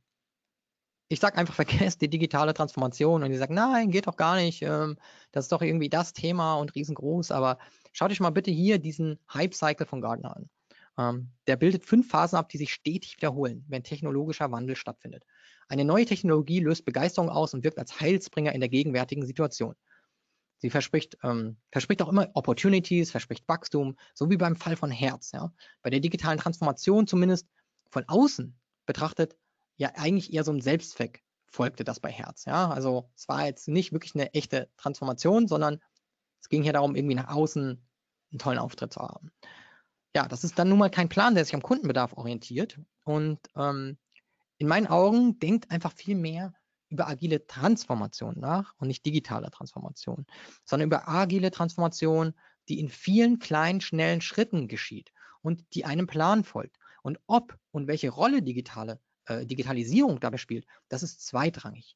B: ich sage einfach, vergesst die digitale Transformation und die sagen, nein, geht doch gar nicht, ähm, das ist doch irgendwie das Thema und riesengroß, aber schaut euch mal bitte hier diesen Hype-Cycle von Gartner an. Ähm, der bildet fünf Phasen ab, die sich stetig wiederholen, wenn technologischer Wandel stattfindet. Eine neue Technologie löst Begeisterung aus und wirkt als Heilsbringer in der gegenwärtigen Situation. Sie verspricht, ähm, verspricht auch immer Opportunities, verspricht Wachstum, so wie beim Fall von Herz. Ja. Bei der digitalen Transformation zumindest von außen betrachtet ja eigentlich eher so ein Selbstzweck folgte das bei Herz. Ja? Also es war jetzt nicht wirklich eine echte Transformation, sondern es ging hier darum, irgendwie nach außen einen tollen Auftritt zu haben. Ja, das ist dann nun mal kein Plan, der sich am Kundenbedarf orientiert. Und ähm, in meinen Augen denkt einfach viel mehr über agile Transformation nach und nicht digitale Transformation, sondern über agile Transformation, die in vielen kleinen, schnellen Schritten geschieht und die einem Plan folgt. Und ob und welche Rolle digitale äh, Digitalisierung dabei spielt, das ist zweitrangig.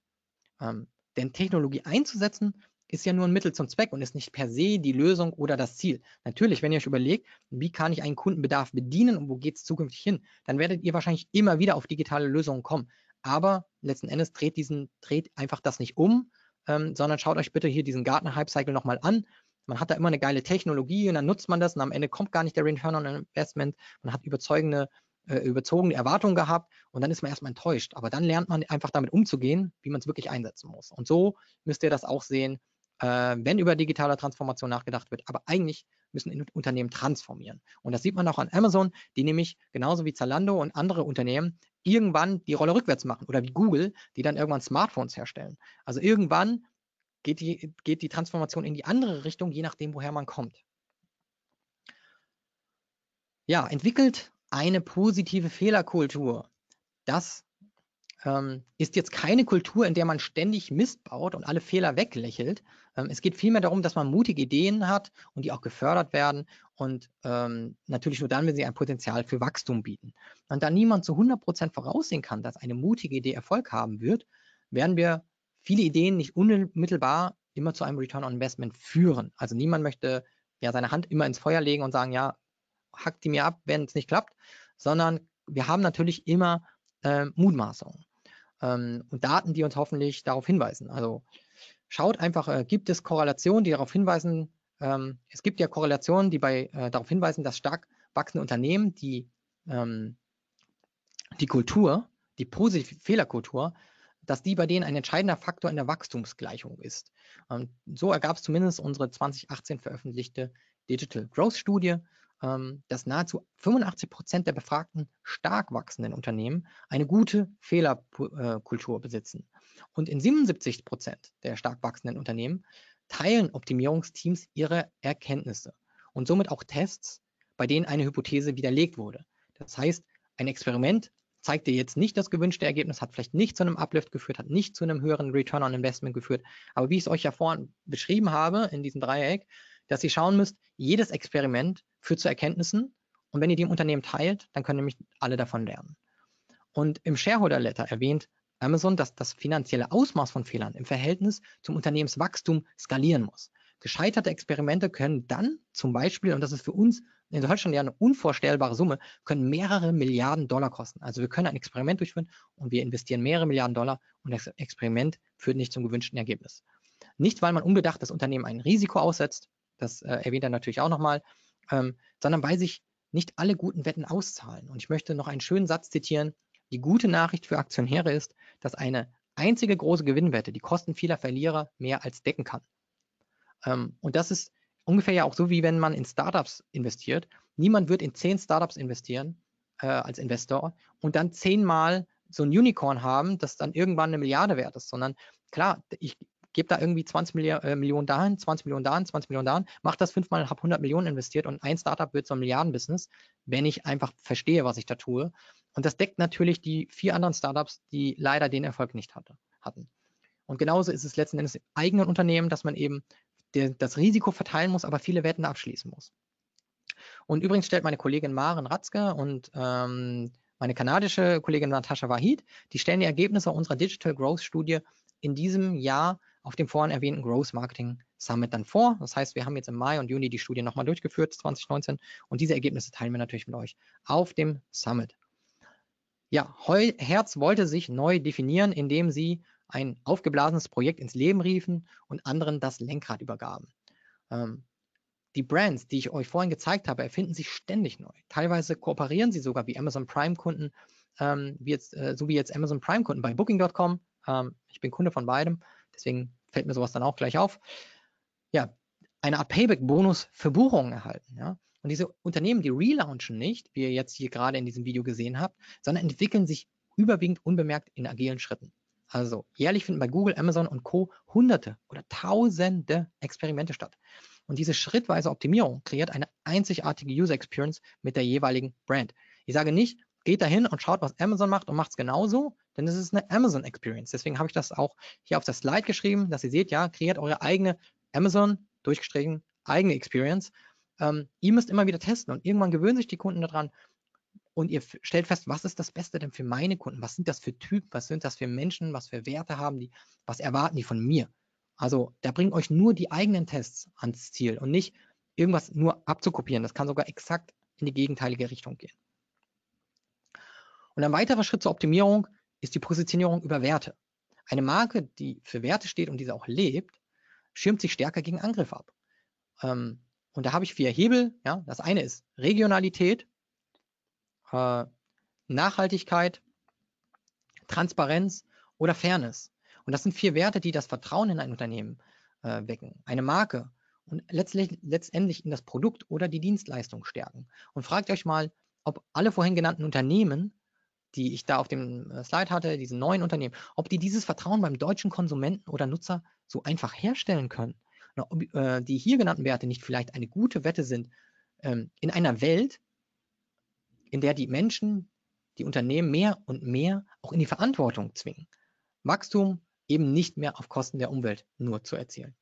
B: Ähm, denn Technologie einzusetzen ist ja nur ein Mittel zum Zweck und ist nicht per se die Lösung oder das Ziel. Natürlich, wenn ihr euch überlegt, wie kann ich einen Kundenbedarf bedienen und wo geht es zukünftig hin, dann werdet ihr wahrscheinlich immer wieder auf digitale Lösungen kommen. Aber letzten Endes dreht, diesen, dreht einfach das nicht um, ähm, sondern schaut euch bitte hier diesen Gartner-Hype-Cycle nochmal an. Man hat da immer eine geile Technologie und dann nutzt man das und am Ende kommt gar nicht der Return on Investment. Man hat überzeugende äh, überzogene Erwartungen gehabt und dann ist man erstmal enttäuscht. Aber dann lernt man einfach damit umzugehen, wie man es wirklich einsetzen muss. Und so müsst ihr das auch sehen, äh, wenn über digitale Transformation nachgedacht wird. Aber eigentlich müssen Unternehmen transformieren. Und das sieht man auch an Amazon, die nämlich genauso wie Zalando und andere Unternehmen irgendwann die Rolle rückwärts machen oder wie Google, die dann irgendwann Smartphones herstellen. Also irgendwann geht die, geht die Transformation in die andere Richtung, je nachdem, woher man kommt. Ja, entwickelt eine positive Fehlerkultur. Das ähm, ist jetzt keine Kultur, in der man ständig Mist baut und alle Fehler weglächelt. Ähm, es geht vielmehr darum, dass man mutige Ideen hat und die auch gefördert werden und ähm, natürlich nur dann, wenn sie ein Potenzial für Wachstum bieten. Und da niemand zu 100 Prozent voraussehen kann, dass eine mutige Idee Erfolg haben wird, werden wir viele Ideen nicht unmittelbar immer zu einem Return on Investment führen. Also niemand möchte ja seine Hand immer ins Feuer legen und sagen, ja, hackt die mir ab, wenn es nicht klappt, sondern wir haben natürlich immer äh, Mutmaßungen ähm, und Daten, die uns hoffentlich darauf hinweisen. Also schaut einfach, äh, gibt es Korrelationen, die darauf hinweisen, ähm, es gibt ja Korrelationen, die bei, äh, darauf hinweisen, dass stark wachsende Unternehmen die, ähm, die Kultur, die positive Fehlerkultur, dass die bei denen ein entscheidender Faktor in der Wachstumsgleichung ist. Ähm, so ergab es zumindest unsere 2018 veröffentlichte Digital Growth Studie, dass nahezu 85 Prozent der befragten stark wachsenden Unternehmen eine gute Fehlerkultur besitzen. Und in 77 Prozent der stark wachsenden Unternehmen teilen Optimierungsteams ihre Erkenntnisse. und somit auch Tests, bei denen eine Hypothese widerlegt wurde. Das heißt, ein Experiment zeigt dir jetzt nicht das gewünschte Ergebnis, hat vielleicht nicht zu einem Uplift geführt, hat nicht zu einem höheren Return on Investment geführt. Aber wie ich es euch ja vorhin beschrieben habe in diesem Dreieck, dass ihr schauen müsst, jedes Experiment führt zu Erkenntnissen und wenn ihr die im Unternehmen teilt, dann können nämlich alle davon lernen. Und im Shareholder Letter erwähnt Amazon, dass das finanzielle Ausmaß von Fehlern im Verhältnis zum Unternehmenswachstum skalieren muss. Gescheiterte Experimente können dann zum Beispiel, und das ist für uns in Deutschland ja eine unvorstellbare Summe, können mehrere Milliarden Dollar kosten. Also wir können ein Experiment durchführen und wir investieren mehrere Milliarden Dollar und das Experiment führt nicht zum gewünschten Ergebnis. Nicht, weil man unbedacht das Unternehmen ein Risiko aussetzt, das äh, erwähnt er natürlich auch nochmal, ähm, sondern weil sich nicht alle guten Wetten auszahlen. Und ich möchte noch einen schönen Satz zitieren. Die gute Nachricht für Aktionäre ist, dass eine einzige große Gewinnwette die Kosten vieler Verlierer mehr als decken kann. Ähm, und das ist ungefähr ja auch so, wie wenn man in Startups investiert. Niemand wird in zehn Startups investieren äh, als Investor und dann zehnmal so ein Unicorn haben, das dann irgendwann eine Milliarde wert ist, sondern klar, ich gebe da irgendwie 20 Milli äh, Millionen dahin, 20 Millionen dahin, 20 Millionen dahin, mache das fünfmal, habe 100 Millionen investiert und ein Startup wird so ein Milliardenbusiness, wenn ich einfach verstehe, was ich da tue. Und das deckt natürlich die vier anderen Startups, die leider den Erfolg nicht hatte, hatten. Und genauso ist es letzten Endes im eigenen Unternehmen, dass man eben der, das Risiko verteilen muss, aber viele Wetten abschließen muss. Und übrigens stellt meine Kollegin Maren Ratzke und ähm, meine kanadische Kollegin Natascha Wahid, die stellen die Ergebnisse unserer Digital Growth Studie in diesem Jahr auf dem vorhin erwähnten Growth Marketing Summit dann vor. Das heißt, wir haben jetzt im Mai und Juni die Studie nochmal durchgeführt, 2019, und diese Ergebnisse teilen wir natürlich mit euch auf dem Summit. Ja, Heu Herz wollte sich neu definieren, indem sie ein aufgeblasenes Projekt ins Leben riefen und anderen das Lenkrad übergaben. Ähm, die Brands, die ich euch vorhin gezeigt habe, erfinden sich ständig neu. Teilweise kooperieren sie sogar wie Amazon Prime-Kunden, ähm, jetzt, äh, so wie jetzt Amazon Prime-Kunden bei Booking.com. Ähm, ich bin Kunde von beidem, deswegen fällt mir sowas dann auch gleich auf. Ja, eine Art Payback-Bonus für Buchungen erhalten. Ja? Und diese Unternehmen, die relaunchen nicht, wie ihr jetzt hier gerade in diesem Video gesehen habt, sondern entwickeln sich überwiegend unbemerkt in agilen Schritten. Also jährlich finden bei Google, Amazon und Co. hunderte oder tausende Experimente statt. Und diese schrittweise Optimierung kreiert eine einzigartige User Experience mit der jeweiligen Brand. Ich sage nicht, geht dahin und schaut, was Amazon macht und macht es genauso, denn es ist eine Amazon Experience. Deswegen habe ich das auch hier auf das Slide geschrieben, dass ihr seht, ja, kreiert eure eigene Amazon, durchgestrichen, eigene Experience. Ähm, ihr müsst immer wieder testen und irgendwann gewöhnen sich die Kunden daran und ihr stellt fest, was ist das Beste denn für meine Kunden? Was sind das für Typen? Was sind das für Menschen? Was für Werte haben die? Was erwarten die von mir? Also da bringen euch nur die eigenen Tests ans Ziel und nicht irgendwas nur abzukopieren. Das kann sogar exakt in die gegenteilige Richtung gehen. Und ein weiterer Schritt zur Optimierung ist die Positionierung über Werte. Eine Marke, die für Werte steht und diese auch lebt, schirmt sich stärker gegen Angriff ab. Ähm, und da habe ich vier Hebel. Ja. Das eine ist Regionalität, äh, Nachhaltigkeit, Transparenz oder Fairness. Und das sind vier Werte, die das Vertrauen in ein Unternehmen äh, wecken, eine Marke und letztlich, letztendlich in das Produkt oder die Dienstleistung stärken. Und fragt euch mal, ob alle vorhin genannten Unternehmen, die ich da auf dem äh, Slide hatte, diese neuen Unternehmen, ob die dieses Vertrauen beim deutschen Konsumenten oder Nutzer so einfach herstellen können. Oder ob äh, die hier genannten Werte nicht vielleicht eine gute Wette sind ähm, in einer Welt, in der die Menschen, die Unternehmen mehr und mehr auch in die Verantwortung zwingen. Wachstum eben nicht mehr auf Kosten der Umwelt nur zu erzielen.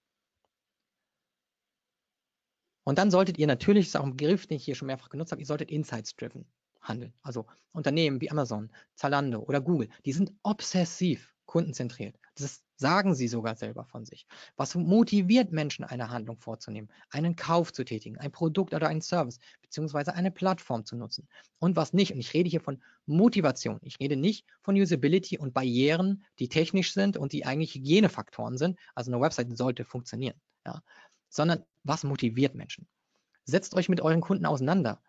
B: Und dann solltet ihr natürlich, das ist auch ein Begriff, den ich hier schon mehrfach genutzt habe, ihr solltet insights-driven handeln. Also Unternehmen wie Amazon, Zalando oder Google, die sind obsessiv kundenzentriert. Das sagen sie sogar selber von sich. Was motiviert Menschen, eine Handlung vorzunehmen, einen Kauf zu tätigen, ein Produkt oder einen Service, beziehungsweise eine Plattform zu nutzen und was nicht. Und ich rede hier von Motivation. Ich rede nicht von Usability und Barrieren, die technisch sind und die eigentlich Hygienefaktoren sind. Also eine Website sollte funktionieren, ja. sondern was motiviert Menschen. Setzt euch mit euren Kunden auseinander.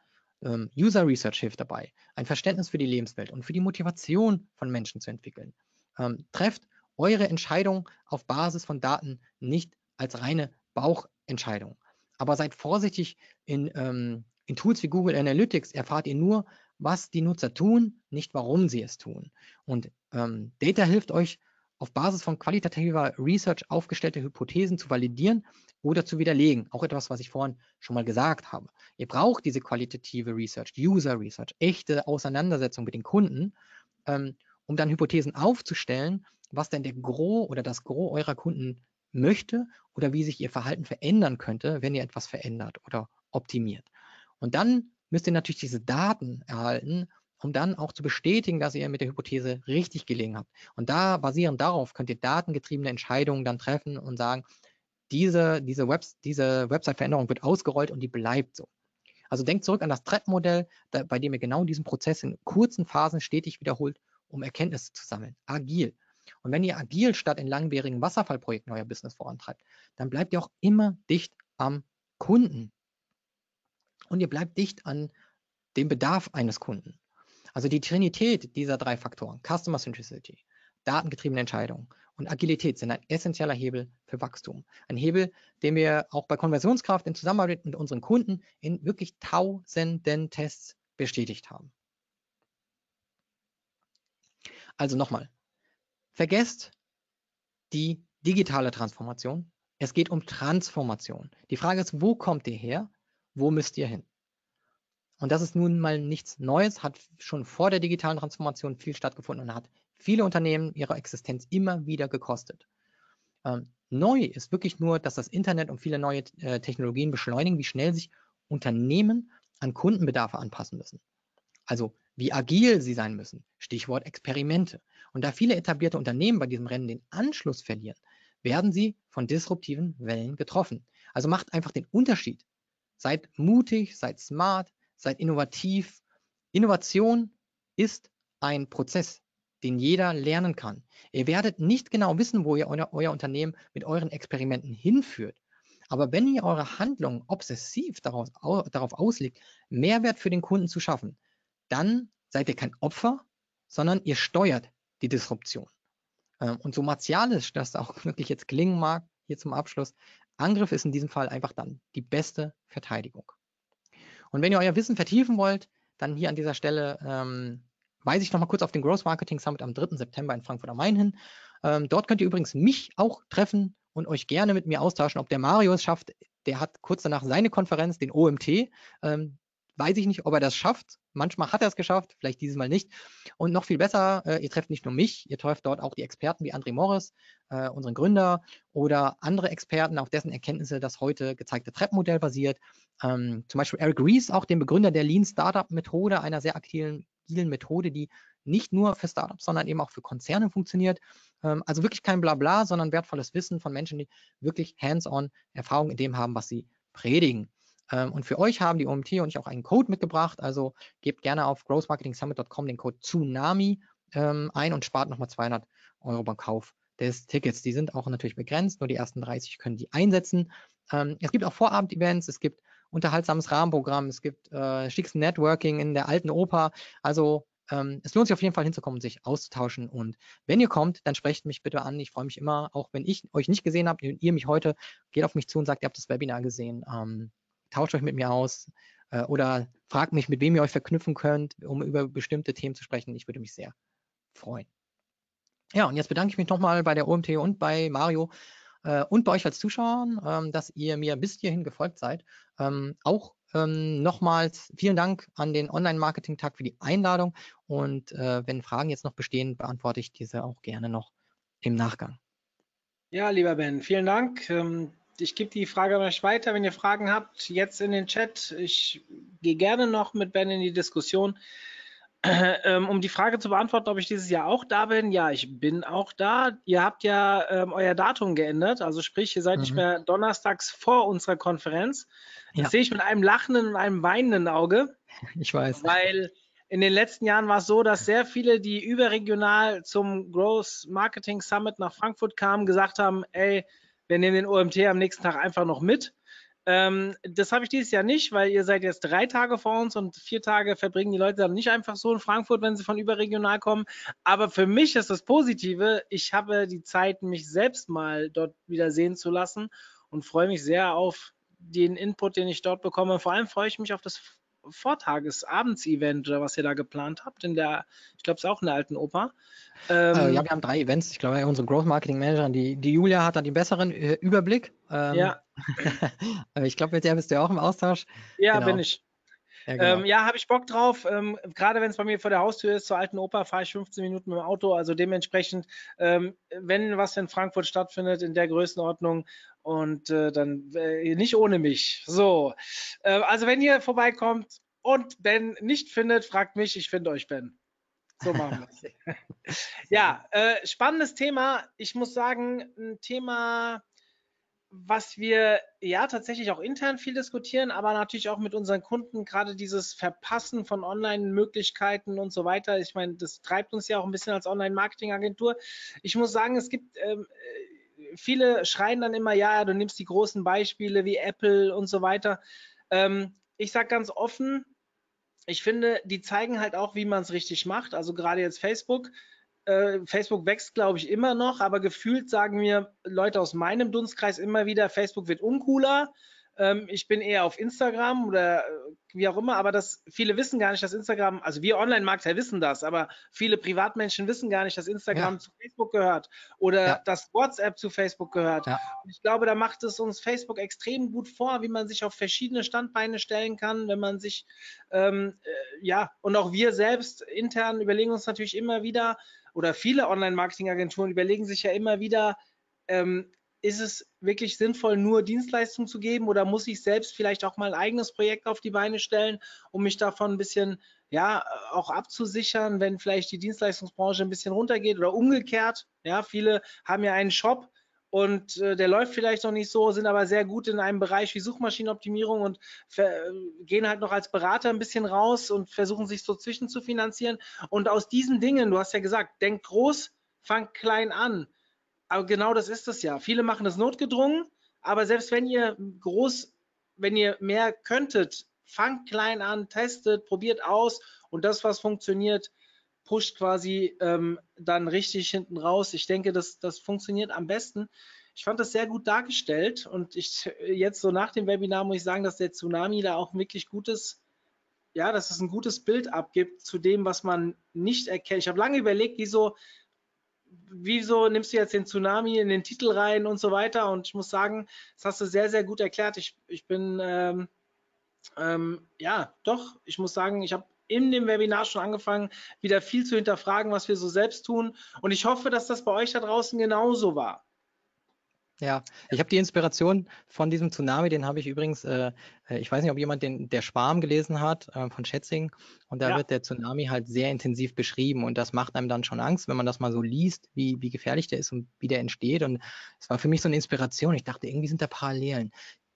B: Ähm, User Research hilft dabei, ein Verständnis für die Lebenswelt und für die Motivation von Menschen zu entwickeln. Ähm, trefft eure Entscheidung auf Basis von Daten, nicht als reine Bauchentscheidung. Aber seid vorsichtig in, ähm, in Tools wie Google Analytics erfahrt ihr nur, was die Nutzer tun, nicht warum sie es tun. Und ähm, Data hilft euch auf Basis von qualitativer Research aufgestellte Hypothesen zu validieren oder zu widerlegen. Auch etwas, was ich vorhin schon mal gesagt habe. Ihr braucht diese qualitative Research, User Research, echte Auseinandersetzung mit den Kunden, ähm, um dann Hypothesen aufzustellen, was denn der Gros oder das Gros eurer Kunden möchte oder wie sich ihr Verhalten verändern könnte, wenn ihr etwas verändert oder optimiert. Und dann müsst ihr natürlich diese Daten erhalten, um dann auch zu bestätigen, dass ihr mit der Hypothese richtig gelegen habt. Und da basierend darauf könnt ihr datengetriebene Entscheidungen dann treffen und sagen, diese, diese, Webs, diese Website-Veränderung wird ausgerollt und die bleibt so. Also denkt zurück an das Trap-Modell, bei dem ihr genau diesen Prozess in kurzen Phasen stetig wiederholt, um Erkenntnisse zu sammeln. Agil. Und wenn ihr agil statt in langwierigen Wasserfallprojekten euer Business vorantreibt, dann bleibt ihr auch immer dicht am Kunden. Und ihr bleibt dicht an dem Bedarf eines Kunden. Also die Trinität dieser drei Faktoren, Customer Centricity, datengetriebene Entscheidungen und Agilität sind ein essentieller Hebel für Wachstum. Ein Hebel, den wir auch bei Konversionskraft in Zusammenarbeit mit unseren Kunden in wirklich tausenden Tests bestätigt haben. Also nochmal, vergesst die digitale Transformation. Es geht um Transformation. Die Frage ist, wo kommt ihr her? Wo müsst ihr hin? Und das ist nun mal nichts Neues, hat schon vor der digitalen Transformation viel stattgefunden und hat viele Unternehmen ihre Existenz immer wieder gekostet. Ähm, neu ist wirklich nur, dass das Internet und viele neue äh, Technologien beschleunigen, wie schnell sich Unternehmen an Kundenbedarfe anpassen müssen. Also wie agil sie sein müssen. Stichwort Experimente. Und da viele etablierte Unternehmen bei diesem Rennen den Anschluss verlieren, werden sie von disruptiven Wellen getroffen. Also macht einfach den Unterschied. Seid mutig, seid smart, seid innovativ. Innovation ist ein Prozess, den jeder lernen kann. Ihr werdet nicht genau wissen, wo ihr euer, euer Unternehmen mit euren Experimenten hinführt. Aber wenn ihr eure Handlungen obsessiv darauf, darauf auslegt, Mehrwert für den Kunden zu schaffen, dann seid ihr kein Opfer, sondern ihr steuert die Disruption. Ähm, und so martialisch das auch wirklich jetzt klingen mag, hier zum Abschluss, Angriff ist in diesem Fall einfach dann die beste Verteidigung. Und wenn ihr euer Wissen vertiefen wollt, dann hier an dieser Stelle ähm, weise ich nochmal kurz auf den Growth Marketing Summit am 3. September in Frankfurt am Main hin. Ähm, dort könnt ihr übrigens mich auch treffen und euch gerne mit mir austauschen, ob der Mario es schafft. Der hat kurz danach seine Konferenz, den OMT. Ähm, weiß ich nicht, ob er das schafft. Manchmal hat er es geschafft, vielleicht dieses Mal nicht. Und noch viel besser, äh, ihr trefft nicht nur mich, ihr trefft dort auch die Experten wie André Morris, äh, unseren Gründer, oder andere Experten, auf dessen Erkenntnisse das heute gezeigte Trap-Modell basiert. Ähm, zum Beispiel Eric Rees, auch den Begründer der Lean Startup Methode, einer sehr agilen Methode, die nicht nur für Startups, sondern eben auch für Konzerne funktioniert. Ähm, also wirklich kein Blabla, sondern wertvolles Wissen von Menschen, die wirklich hands-on Erfahrung in dem haben, was sie predigen. Ähm, und für euch haben die OMT und ich auch einen Code mitgebracht. Also gebt gerne auf growthmarketingsummit.com den Code Tsunami ähm, ein und spart nochmal 200 Euro beim Kauf des Tickets. Die sind auch natürlich begrenzt, nur die ersten 30 können die einsetzen. Ähm, es gibt auch Vorabend-Events, es gibt unterhaltsames Rahmenprogramm, es gibt äh, schickes Networking in der alten Oper. Also ähm, es lohnt sich auf jeden Fall hinzukommen, sich auszutauschen. Und wenn ihr kommt, dann sprecht mich bitte an. Ich freue mich immer, auch wenn ich euch nicht gesehen habt, ihr mich heute, geht auf mich zu und sagt, ihr habt das Webinar gesehen. Ähm, tauscht euch mit mir aus äh, oder fragt mich, mit wem ihr euch verknüpfen könnt, um über bestimmte Themen zu sprechen. Ich würde mich sehr freuen. Ja, und jetzt bedanke ich mich nochmal bei der OMT und bei Mario äh, und bei euch als Zuschauern, ähm, dass ihr mir bis hierhin gefolgt seid. Ähm, auch ähm, nochmals vielen Dank an den Online-Marketing-Tag für die Einladung und äh, wenn Fragen jetzt noch bestehen, beantworte ich diese auch gerne noch im Nachgang.
A: Ja, lieber Ben, vielen Dank. Ich gebe die Frage euch weiter, wenn ihr Fragen habt, jetzt in den Chat. Ich gehe gerne noch mit Ben in die Diskussion. Ähm, um die Frage zu beantworten, ob ich dieses Jahr auch da bin, ja, ich bin auch da. Ihr habt ja ähm, euer Datum geändert, also sprich, ihr seid mhm. nicht mehr donnerstags vor unserer Konferenz. Das ja. sehe ich mit einem lachenden und einem weinenden Auge.
B: Ich weiß.
A: Weil in den letzten Jahren war es so, dass sehr viele, die überregional zum Growth Marketing Summit nach Frankfurt kamen, gesagt haben, ey, wir nehmen den OMT am nächsten Tag einfach noch mit. Ähm, das habe ich dieses Jahr nicht, weil ihr seid jetzt drei Tage vor uns und vier Tage verbringen die Leute dann nicht einfach so in Frankfurt, wenn sie von überregional kommen. Aber für mich ist das Positive, ich habe die Zeit, mich selbst mal dort wieder sehen zu lassen und freue mich sehr auf den Input, den ich dort bekomme. Vor allem freue ich mich auf das Vortages-Abends-Event oder was ihr da geplant habt. In der, ich glaube, es ist auch in der alten Oper.
B: Ähm, äh, ja, wir haben drei Events. Ich glaube, unsere Growth Marketing Managerin, die, die Julia, hat da den besseren äh, Überblick.
A: Ähm, ja.
B: ich glaube, mit der bist du ja auch im Austausch.
A: Ja, genau. bin ich. Ja, genau. ähm, ja habe ich Bock drauf. Ähm, Gerade wenn es bei mir vor der Haustür ist, zur alten Oper, fahre ich 15 Minuten mit dem Auto. Also dementsprechend, ähm, wenn was in Frankfurt stattfindet, in der Größenordnung und äh, dann äh, nicht ohne mich. So, äh, also wenn ihr vorbeikommt und Ben nicht findet, fragt mich, ich finde euch Ben. So machen wir es. ja, äh, spannendes Thema. Ich muss sagen, ein Thema, was wir ja tatsächlich auch intern viel diskutieren, aber natürlich auch mit unseren Kunden, gerade dieses Verpassen von Online-Möglichkeiten und so weiter. Ich meine, das treibt uns ja auch ein bisschen als Online-Marketing-Agentur. Ich muss sagen, es gibt ähm, äh, viele schreien dann immer, ja, du nimmst die großen Beispiele wie Apple und so weiter. Ähm, ich sage ganz offen, ich finde, die zeigen halt auch, wie man es richtig macht. Also gerade jetzt Facebook äh, Facebook wächst, glaube ich, immer noch, aber gefühlt sagen mir Leute aus meinem Dunstkreis immer wieder, Facebook wird uncooler. Ähm, ich bin eher auf Instagram oder äh, wie auch immer, aber das, viele wissen gar nicht, dass Instagram, also wir Online-Marketer wissen das, aber viele Privatmenschen wissen gar nicht, dass Instagram ja. zu Facebook gehört oder ja. dass WhatsApp zu Facebook gehört. Ja. ich glaube, da macht es uns Facebook extrem gut vor, wie man sich auf verschiedene Standbeine stellen kann, wenn man sich, ähm, äh, ja, und auch wir selbst intern überlegen uns natürlich immer wieder, oder viele Online-Marketing-Agenturen überlegen sich ja immer wieder, ähm, ist es wirklich sinnvoll, nur Dienstleistungen zu geben oder muss ich selbst vielleicht auch mal ein eigenes Projekt auf die Beine stellen, um mich davon ein bisschen ja auch abzusichern, wenn vielleicht die Dienstleistungsbranche ein bisschen runtergeht oder umgekehrt. Ja, viele haben ja einen Shop und äh, der läuft vielleicht noch nicht so, sind aber sehr gut in einem Bereich wie Suchmaschinenoptimierung und gehen halt noch als Berater ein bisschen raus und versuchen sich so zwischen zu finanzieren. Und aus diesen Dingen, du hast ja gesagt, denk groß, fang klein an. Aber genau das ist es ja. Viele machen das notgedrungen, aber selbst wenn ihr groß, wenn ihr mehr könntet, fangt klein an, testet, probiert aus und das, was funktioniert, pusht quasi ähm, dann richtig hinten raus. Ich denke, das, das funktioniert am besten. Ich fand das sehr gut dargestellt und ich jetzt so nach dem Webinar muss ich sagen, dass der Tsunami da auch wirklich gutes, ja, dass es ein gutes Bild abgibt zu dem, was man nicht erkennt. Ich habe lange überlegt, wieso, wieso nimmst du jetzt den Tsunami in den Titel rein und so weiter. Und ich muss sagen, das hast du sehr, sehr gut erklärt. Ich, ich bin, ähm, ähm, ja, doch, ich muss sagen, ich habe in dem Webinar schon angefangen, wieder viel zu hinterfragen, was wir so selbst tun. Und ich hoffe, dass das bei euch da draußen genauso war.
B: Ja, ich habe die Inspiration von diesem Tsunami, den habe ich übrigens, äh, äh, ich weiß nicht, ob jemand den Der Schwarm gelesen hat äh, von Schätzing und da ja. wird der Tsunami halt sehr intensiv beschrieben und das macht einem dann schon Angst, wenn man das mal so liest, wie, wie gefährlich der ist und wie der entsteht und es war für mich so eine Inspiration. Ich dachte, irgendwie sind da Parallelen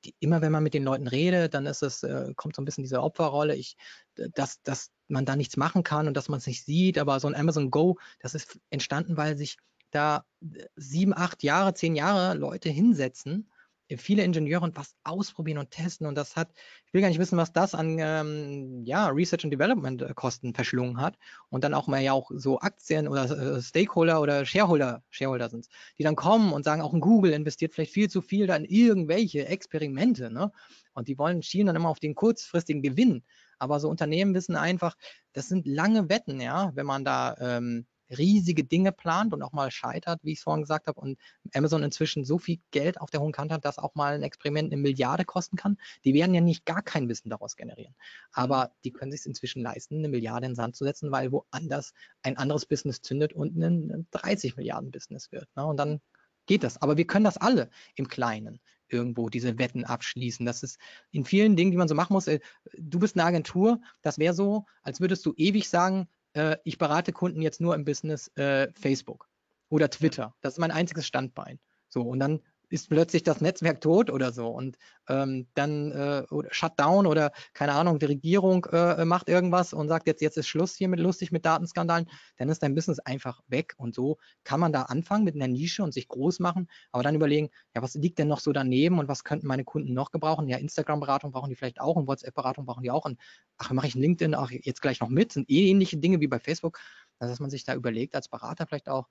B: die, immer wenn man mit den Leuten redet, dann ist es, äh, kommt so ein bisschen diese Opferrolle, ich, dass, dass man da nichts machen kann und dass man es nicht sieht, aber so ein Amazon Go, das ist entstanden, weil sich da äh, sieben, acht Jahre, zehn Jahre Leute hinsetzen viele Ingenieure und was ausprobieren und testen. Und das hat, ich will gar nicht wissen, was das an ähm, ja, Research and Development äh, Kosten verschlungen hat. Und dann auch mal ja auch so Aktien oder äh, Stakeholder oder Shareholder, Shareholder sind die dann kommen und sagen, auch ein Google investiert vielleicht viel zu viel da in irgendwelche Experimente. Ne? Und die wollen, schielen dann immer auf den kurzfristigen Gewinn. Aber so Unternehmen wissen einfach, das sind lange Wetten, ja, wenn man da ähm, riesige Dinge plant und auch mal scheitert, wie ich es vorhin gesagt habe, und Amazon inzwischen so viel Geld auf der hohen Kante hat, dass auch mal ein Experiment eine Milliarde kosten kann, die werden ja nicht gar kein Wissen daraus generieren. Aber mhm. die können sich inzwischen leisten, eine Milliarde in den Sand zu setzen, weil woanders ein anderes Business zündet und ein 30 Milliarden Business wird. Ne? Und dann geht das. Aber wir können das alle im Kleinen irgendwo diese Wetten abschließen. Das ist in vielen Dingen, die man so machen muss. Äh, du bist eine Agentur, das wäre so, als würdest du ewig sagen, äh, ich berate Kunden jetzt nur im Business äh, Facebook oder Twitter. Das ist mein einziges Standbein. So, und dann ist plötzlich das Netzwerk tot oder so. Und ähm, dann äh, oder Shutdown oder keine Ahnung, die Regierung äh, macht irgendwas und sagt jetzt, jetzt ist Schluss hier mit lustig mit Datenskandalen, dann ist dein Business einfach weg. Und so kann man da anfangen mit einer Nische und sich groß machen, aber dann überlegen, ja, was liegt denn noch so daneben und was könnten meine Kunden noch gebrauchen? Ja, Instagram-Beratung brauchen die vielleicht auch und WhatsApp-Beratung brauchen die auch und ach, mache ich LinkedIn auch jetzt gleich noch mit, sind ähnliche Dinge wie bei Facebook, dass man sich da überlegt als Berater vielleicht auch,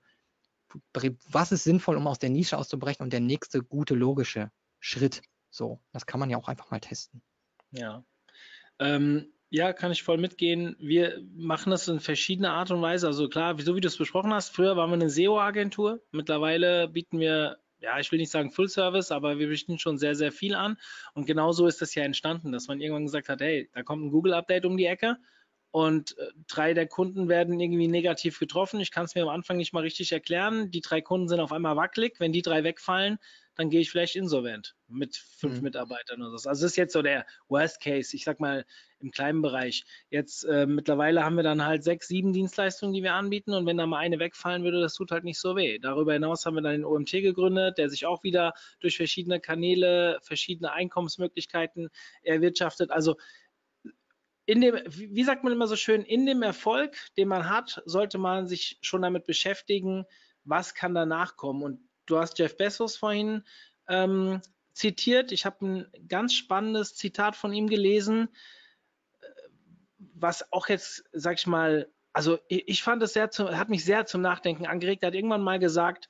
B: was ist sinnvoll, um aus der Nische auszubrechen und der nächste gute logische Schritt. So, das kann man ja auch einfach mal testen.
A: Ja. Ähm, Ja, kann ich voll mitgehen. Wir machen das in verschiedener Art und Weise. Also klar, so wie du es besprochen hast, früher waren wir eine SEO-Agentur. Mittlerweile bieten wir, ja, ich will nicht sagen Full Service, aber wir bieten schon sehr, sehr viel an. Und genau so ist das ja entstanden, dass man irgendwann gesagt hat, hey, da kommt ein Google-Update um die Ecke und äh, drei der Kunden werden irgendwie negativ getroffen. Ich kann es mir am Anfang nicht mal richtig erklären. Die drei Kunden sind auf einmal wackelig. Wenn die drei wegfallen, dann gehe ich vielleicht insolvent mit fünf mhm. Mitarbeitern oder so. Also das ist jetzt so der Worst Case, ich sag mal im kleinen Bereich. Jetzt äh, mittlerweile haben wir dann halt sechs, sieben Dienstleistungen, die wir anbieten und wenn da mal eine wegfallen würde, das tut halt nicht so weh. Darüber hinaus haben wir dann den OMT gegründet, der sich auch wieder durch verschiedene Kanäle, verschiedene Einkommensmöglichkeiten erwirtschaftet. Also in dem, wie sagt man immer so schön, in dem Erfolg, den man hat, sollte man sich schon damit beschäftigen, was kann danach kommen. Und du hast Jeff Bezos vorhin ähm, zitiert. Ich habe ein ganz spannendes Zitat von ihm gelesen, was auch jetzt, sag ich mal, also ich, ich fand es sehr, zu, hat mich sehr zum Nachdenken angeregt. Er hat irgendwann mal gesagt,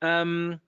A: ähm,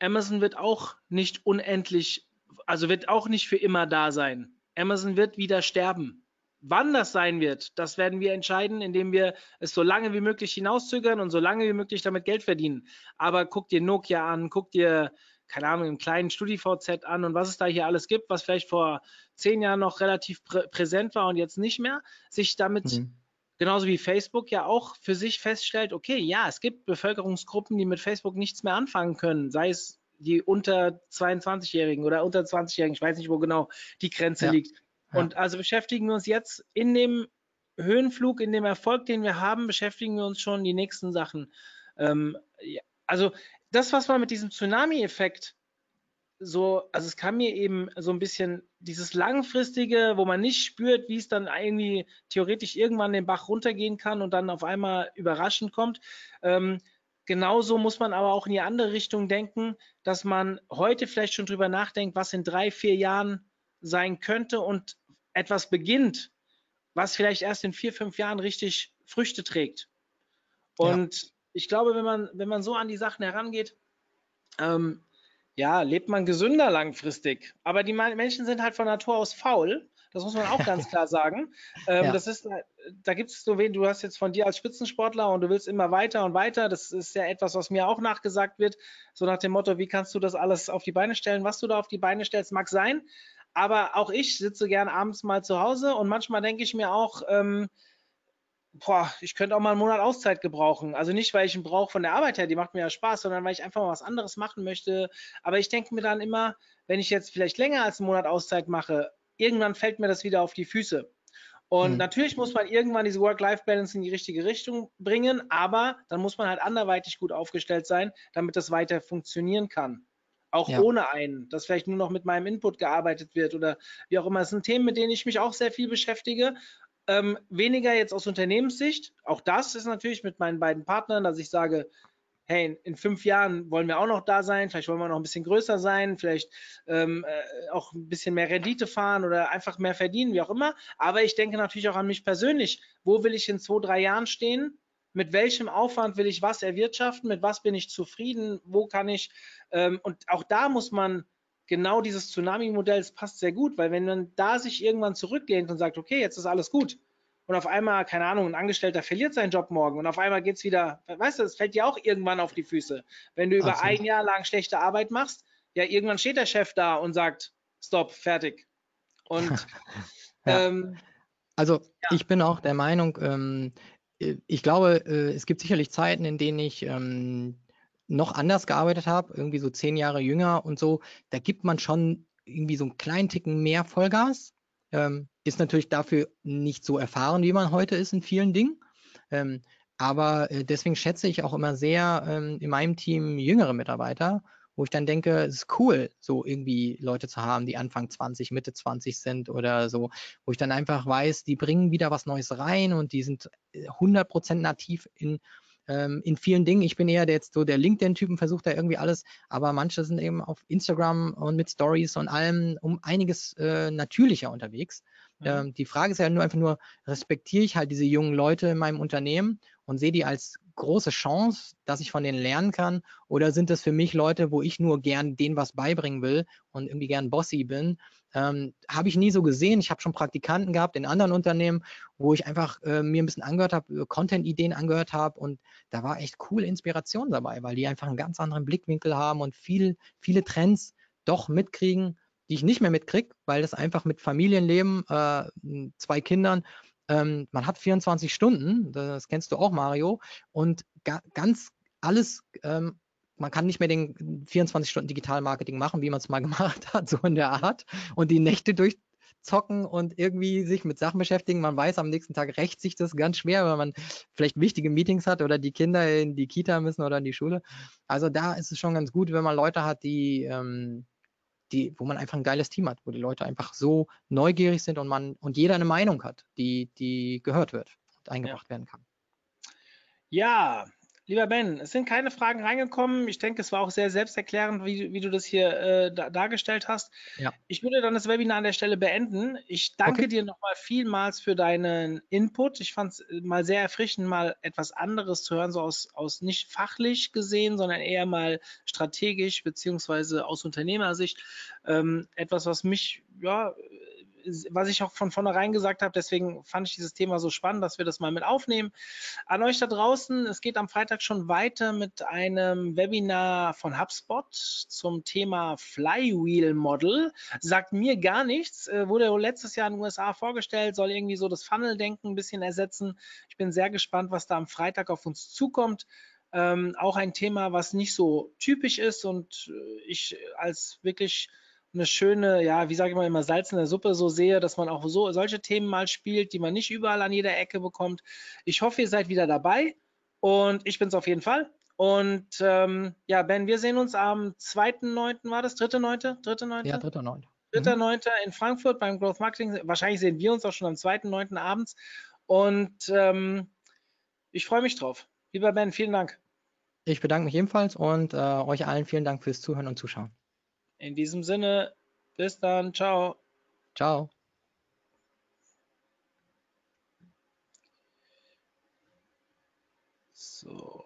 A: Amazon wird auch nicht unendlich, also wird auch nicht für immer da sein. Amazon wird wieder sterben. Wann das sein wird, das werden wir entscheiden, indem wir es so lange wie möglich hinauszögern und so lange wie möglich damit Geld verdienen. Aber guck dir Nokia an, guck dir, keine Ahnung, einen kleinen StudiVZ an und was es da hier alles gibt, was vielleicht vor zehn Jahren noch relativ prä präsent war und jetzt nicht mehr, sich damit mhm. genauso wie Facebook ja auch für sich feststellt, okay, ja, es gibt Bevölkerungsgruppen, die mit Facebook nichts mehr anfangen können, sei es die unter 22-Jährigen oder unter 20-Jährigen, ich weiß nicht, wo genau die Grenze ja. liegt. Und also beschäftigen wir uns jetzt in dem Höhenflug, in dem Erfolg, den wir haben, beschäftigen wir uns schon die nächsten Sachen. Ähm, ja, also das, was man mit diesem Tsunami-Effekt so, also es kam mir eben so ein bisschen dieses langfristige, wo man nicht spürt, wie es dann irgendwie theoretisch irgendwann den Bach runtergehen kann und dann auf einmal überraschend kommt. Ähm, genauso muss man aber auch in die andere Richtung denken, dass man heute vielleicht schon drüber nachdenkt, was in drei, vier Jahren sein könnte und etwas beginnt, was vielleicht erst in vier, fünf Jahren richtig Früchte trägt. Und ja. ich glaube, wenn man, wenn man so an die Sachen herangeht, ähm, ja, lebt man gesünder langfristig. Aber die Menschen sind halt von Natur aus faul. Das muss man auch ganz klar sagen. Ähm, ja. Das ist, da gibt es so wen, du hast jetzt von dir als Spitzensportler und du willst immer weiter und weiter. Das ist ja etwas, was mir auch nachgesagt wird. So nach dem Motto, wie kannst du das alles auf die Beine stellen? Was du da auf die Beine stellst, mag sein. Aber auch ich sitze gern abends mal zu Hause und manchmal denke ich mir auch, ähm, boah, ich könnte auch mal einen Monat Auszeit gebrauchen. Also nicht, weil ich einen brauche von der Arbeit her, die macht mir ja Spaß, sondern weil ich einfach mal was anderes machen möchte. Aber ich denke mir dann immer, wenn ich jetzt vielleicht länger als einen Monat Auszeit mache, irgendwann fällt mir das wieder auf die Füße. Und mhm. natürlich muss man irgendwann diese Work-Life-Balance in die richtige Richtung bringen, aber dann muss man halt anderweitig gut aufgestellt sein, damit das weiter funktionieren kann auch ja. ohne einen, dass vielleicht nur noch mit meinem Input gearbeitet wird oder wie auch immer. Das sind Themen, mit denen ich mich auch sehr viel beschäftige. Ähm, weniger jetzt aus Unternehmenssicht. Auch das ist natürlich mit meinen beiden Partnern, dass ich sage, hey, in fünf Jahren wollen wir auch noch da sein, vielleicht wollen wir noch ein bisschen größer sein, vielleicht ähm, äh, auch ein bisschen mehr Rendite fahren oder einfach mehr verdienen, wie auch immer. Aber ich denke natürlich auch an mich persönlich. Wo will ich in zwei, drei Jahren stehen? Mit welchem Aufwand will ich was erwirtschaften, mit was bin ich zufrieden, wo kann ich, ähm, und auch da muss man genau dieses Tsunami-Modell, es passt sehr gut, weil wenn man da sich irgendwann zurücklehnt und sagt, okay, jetzt ist alles gut, und auf einmal, keine Ahnung, ein Angestellter verliert seinen Job morgen und auf einmal geht es wieder, weißt du, es fällt dir auch irgendwann auf die Füße. Wenn du über Absolut. ein Jahr lang schlechte Arbeit machst, ja, irgendwann steht der Chef da und sagt, stopp, fertig. Und
B: ja. ähm, also ja. ich bin auch der Meinung, ähm, äh, ich glaube, äh, es gibt sicherlich Zeiten, in denen ich ähm, noch anders gearbeitet habe, irgendwie so zehn Jahre jünger und so. Da gibt man schon irgendwie so einen kleinen Ticken mehr Vollgas. Ähm, ist natürlich dafür nicht so erfahren, wie man heute ist in vielen Dingen. Ähm, aber äh, deswegen schätze ich auch immer sehr ähm, in meinem Team jüngere Mitarbeiter wo ich dann denke, es ist cool, so irgendwie Leute zu haben, die Anfang 20, Mitte 20 sind oder so, wo ich dann einfach weiß, die bringen wieder was Neues rein und die sind 100% äh, nativ in, ähm, in vielen Dingen. Ich bin eher der jetzt so der LinkedIn-Typen, versucht da irgendwie alles, aber manche sind eben auf Instagram und mit Stories und allem um einiges äh, natürlicher unterwegs. Mhm. Ähm, die Frage ist ja nur einfach nur, respektiere ich halt diese jungen Leute in meinem Unternehmen und sehe die als große Chance, dass ich von denen lernen kann? Oder sind das für mich Leute, wo ich nur gern denen was beibringen will und irgendwie gern bossy bin? Ähm, habe ich nie so gesehen. Ich habe schon Praktikanten gehabt in anderen Unternehmen, wo ich einfach äh, mir ein bisschen angehört habe, Content-Ideen angehört habe und da war echt coole Inspiration dabei, weil die einfach einen ganz anderen Blickwinkel haben und viel, viele Trends doch mitkriegen, die ich nicht mehr mitkriege, weil das einfach mit Familienleben, äh, zwei Kindern, ähm, man hat 24 Stunden, das kennst du auch, Mario, und ga ganz alles ähm, man kann nicht mehr den 24 Stunden Digital-Marketing machen, wie man es mal gemacht hat, so in der Art, und die Nächte durchzocken und irgendwie sich mit Sachen beschäftigen. Man weiß, am nächsten Tag rächt sich das ganz schwer, weil man vielleicht wichtige Meetings hat oder die Kinder in die Kita müssen oder in die Schule. Also da ist es schon ganz gut, wenn man Leute hat, die, ähm, die, wo man einfach ein geiles Team hat, wo die Leute einfach so neugierig sind und man und jeder eine Meinung hat, die, die gehört wird und eingebracht ja. werden kann.
A: Ja, Lieber Ben, es sind keine Fragen reingekommen. Ich denke, es war auch sehr selbsterklärend, wie, wie du das hier äh, da, dargestellt hast. Ja. Ich würde dann das Webinar an der Stelle beenden. Ich danke okay. dir nochmal vielmals für deinen Input. Ich fand es äh, mal sehr erfrischend, mal etwas anderes zu hören, so aus, aus nicht fachlich gesehen, sondern eher mal strategisch beziehungsweise aus Unternehmersicht. Ähm, etwas, was mich ja was ich auch von vornherein gesagt habe, deswegen fand ich dieses Thema so spannend, dass wir das mal mit aufnehmen. An euch da draußen, es geht am Freitag schon weiter mit einem Webinar von HubSpot zum Thema Flywheel Model. Sagt mir gar nichts, äh, wurde letztes Jahr in den USA vorgestellt, soll irgendwie so das Funnel-Denken ein bisschen ersetzen. Ich bin sehr gespannt, was da am Freitag auf uns zukommt. Ähm, auch ein Thema, was nicht so typisch ist und äh, ich als wirklich eine schöne, ja, wie sage ich mal immer, Salz in der Suppe so sehe, dass man auch so solche Themen mal spielt, die man nicht überall an jeder Ecke bekommt. Ich hoffe, ihr seid wieder dabei und ich bin es auf jeden Fall. Und ähm, ja, Ben, wir sehen uns am 2.9. war das? 3.9.? 3.9.?
B: Ja, 3.9.
A: 3.9. Mhm. in Frankfurt beim Growth Marketing. Wahrscheinlich sehen wir uns auch schon am 2.9. abends. Und ähm, ich freue mich drauf. Lieber Ben, vielen Dank.
B: Ich bedanke mich ebenfalls und äh, euch allen vielen Dank fürs Zuhören und Zuschauen.
A: In diesem Sinne, bis dann. Ciao.
B: Ciao.
A: So.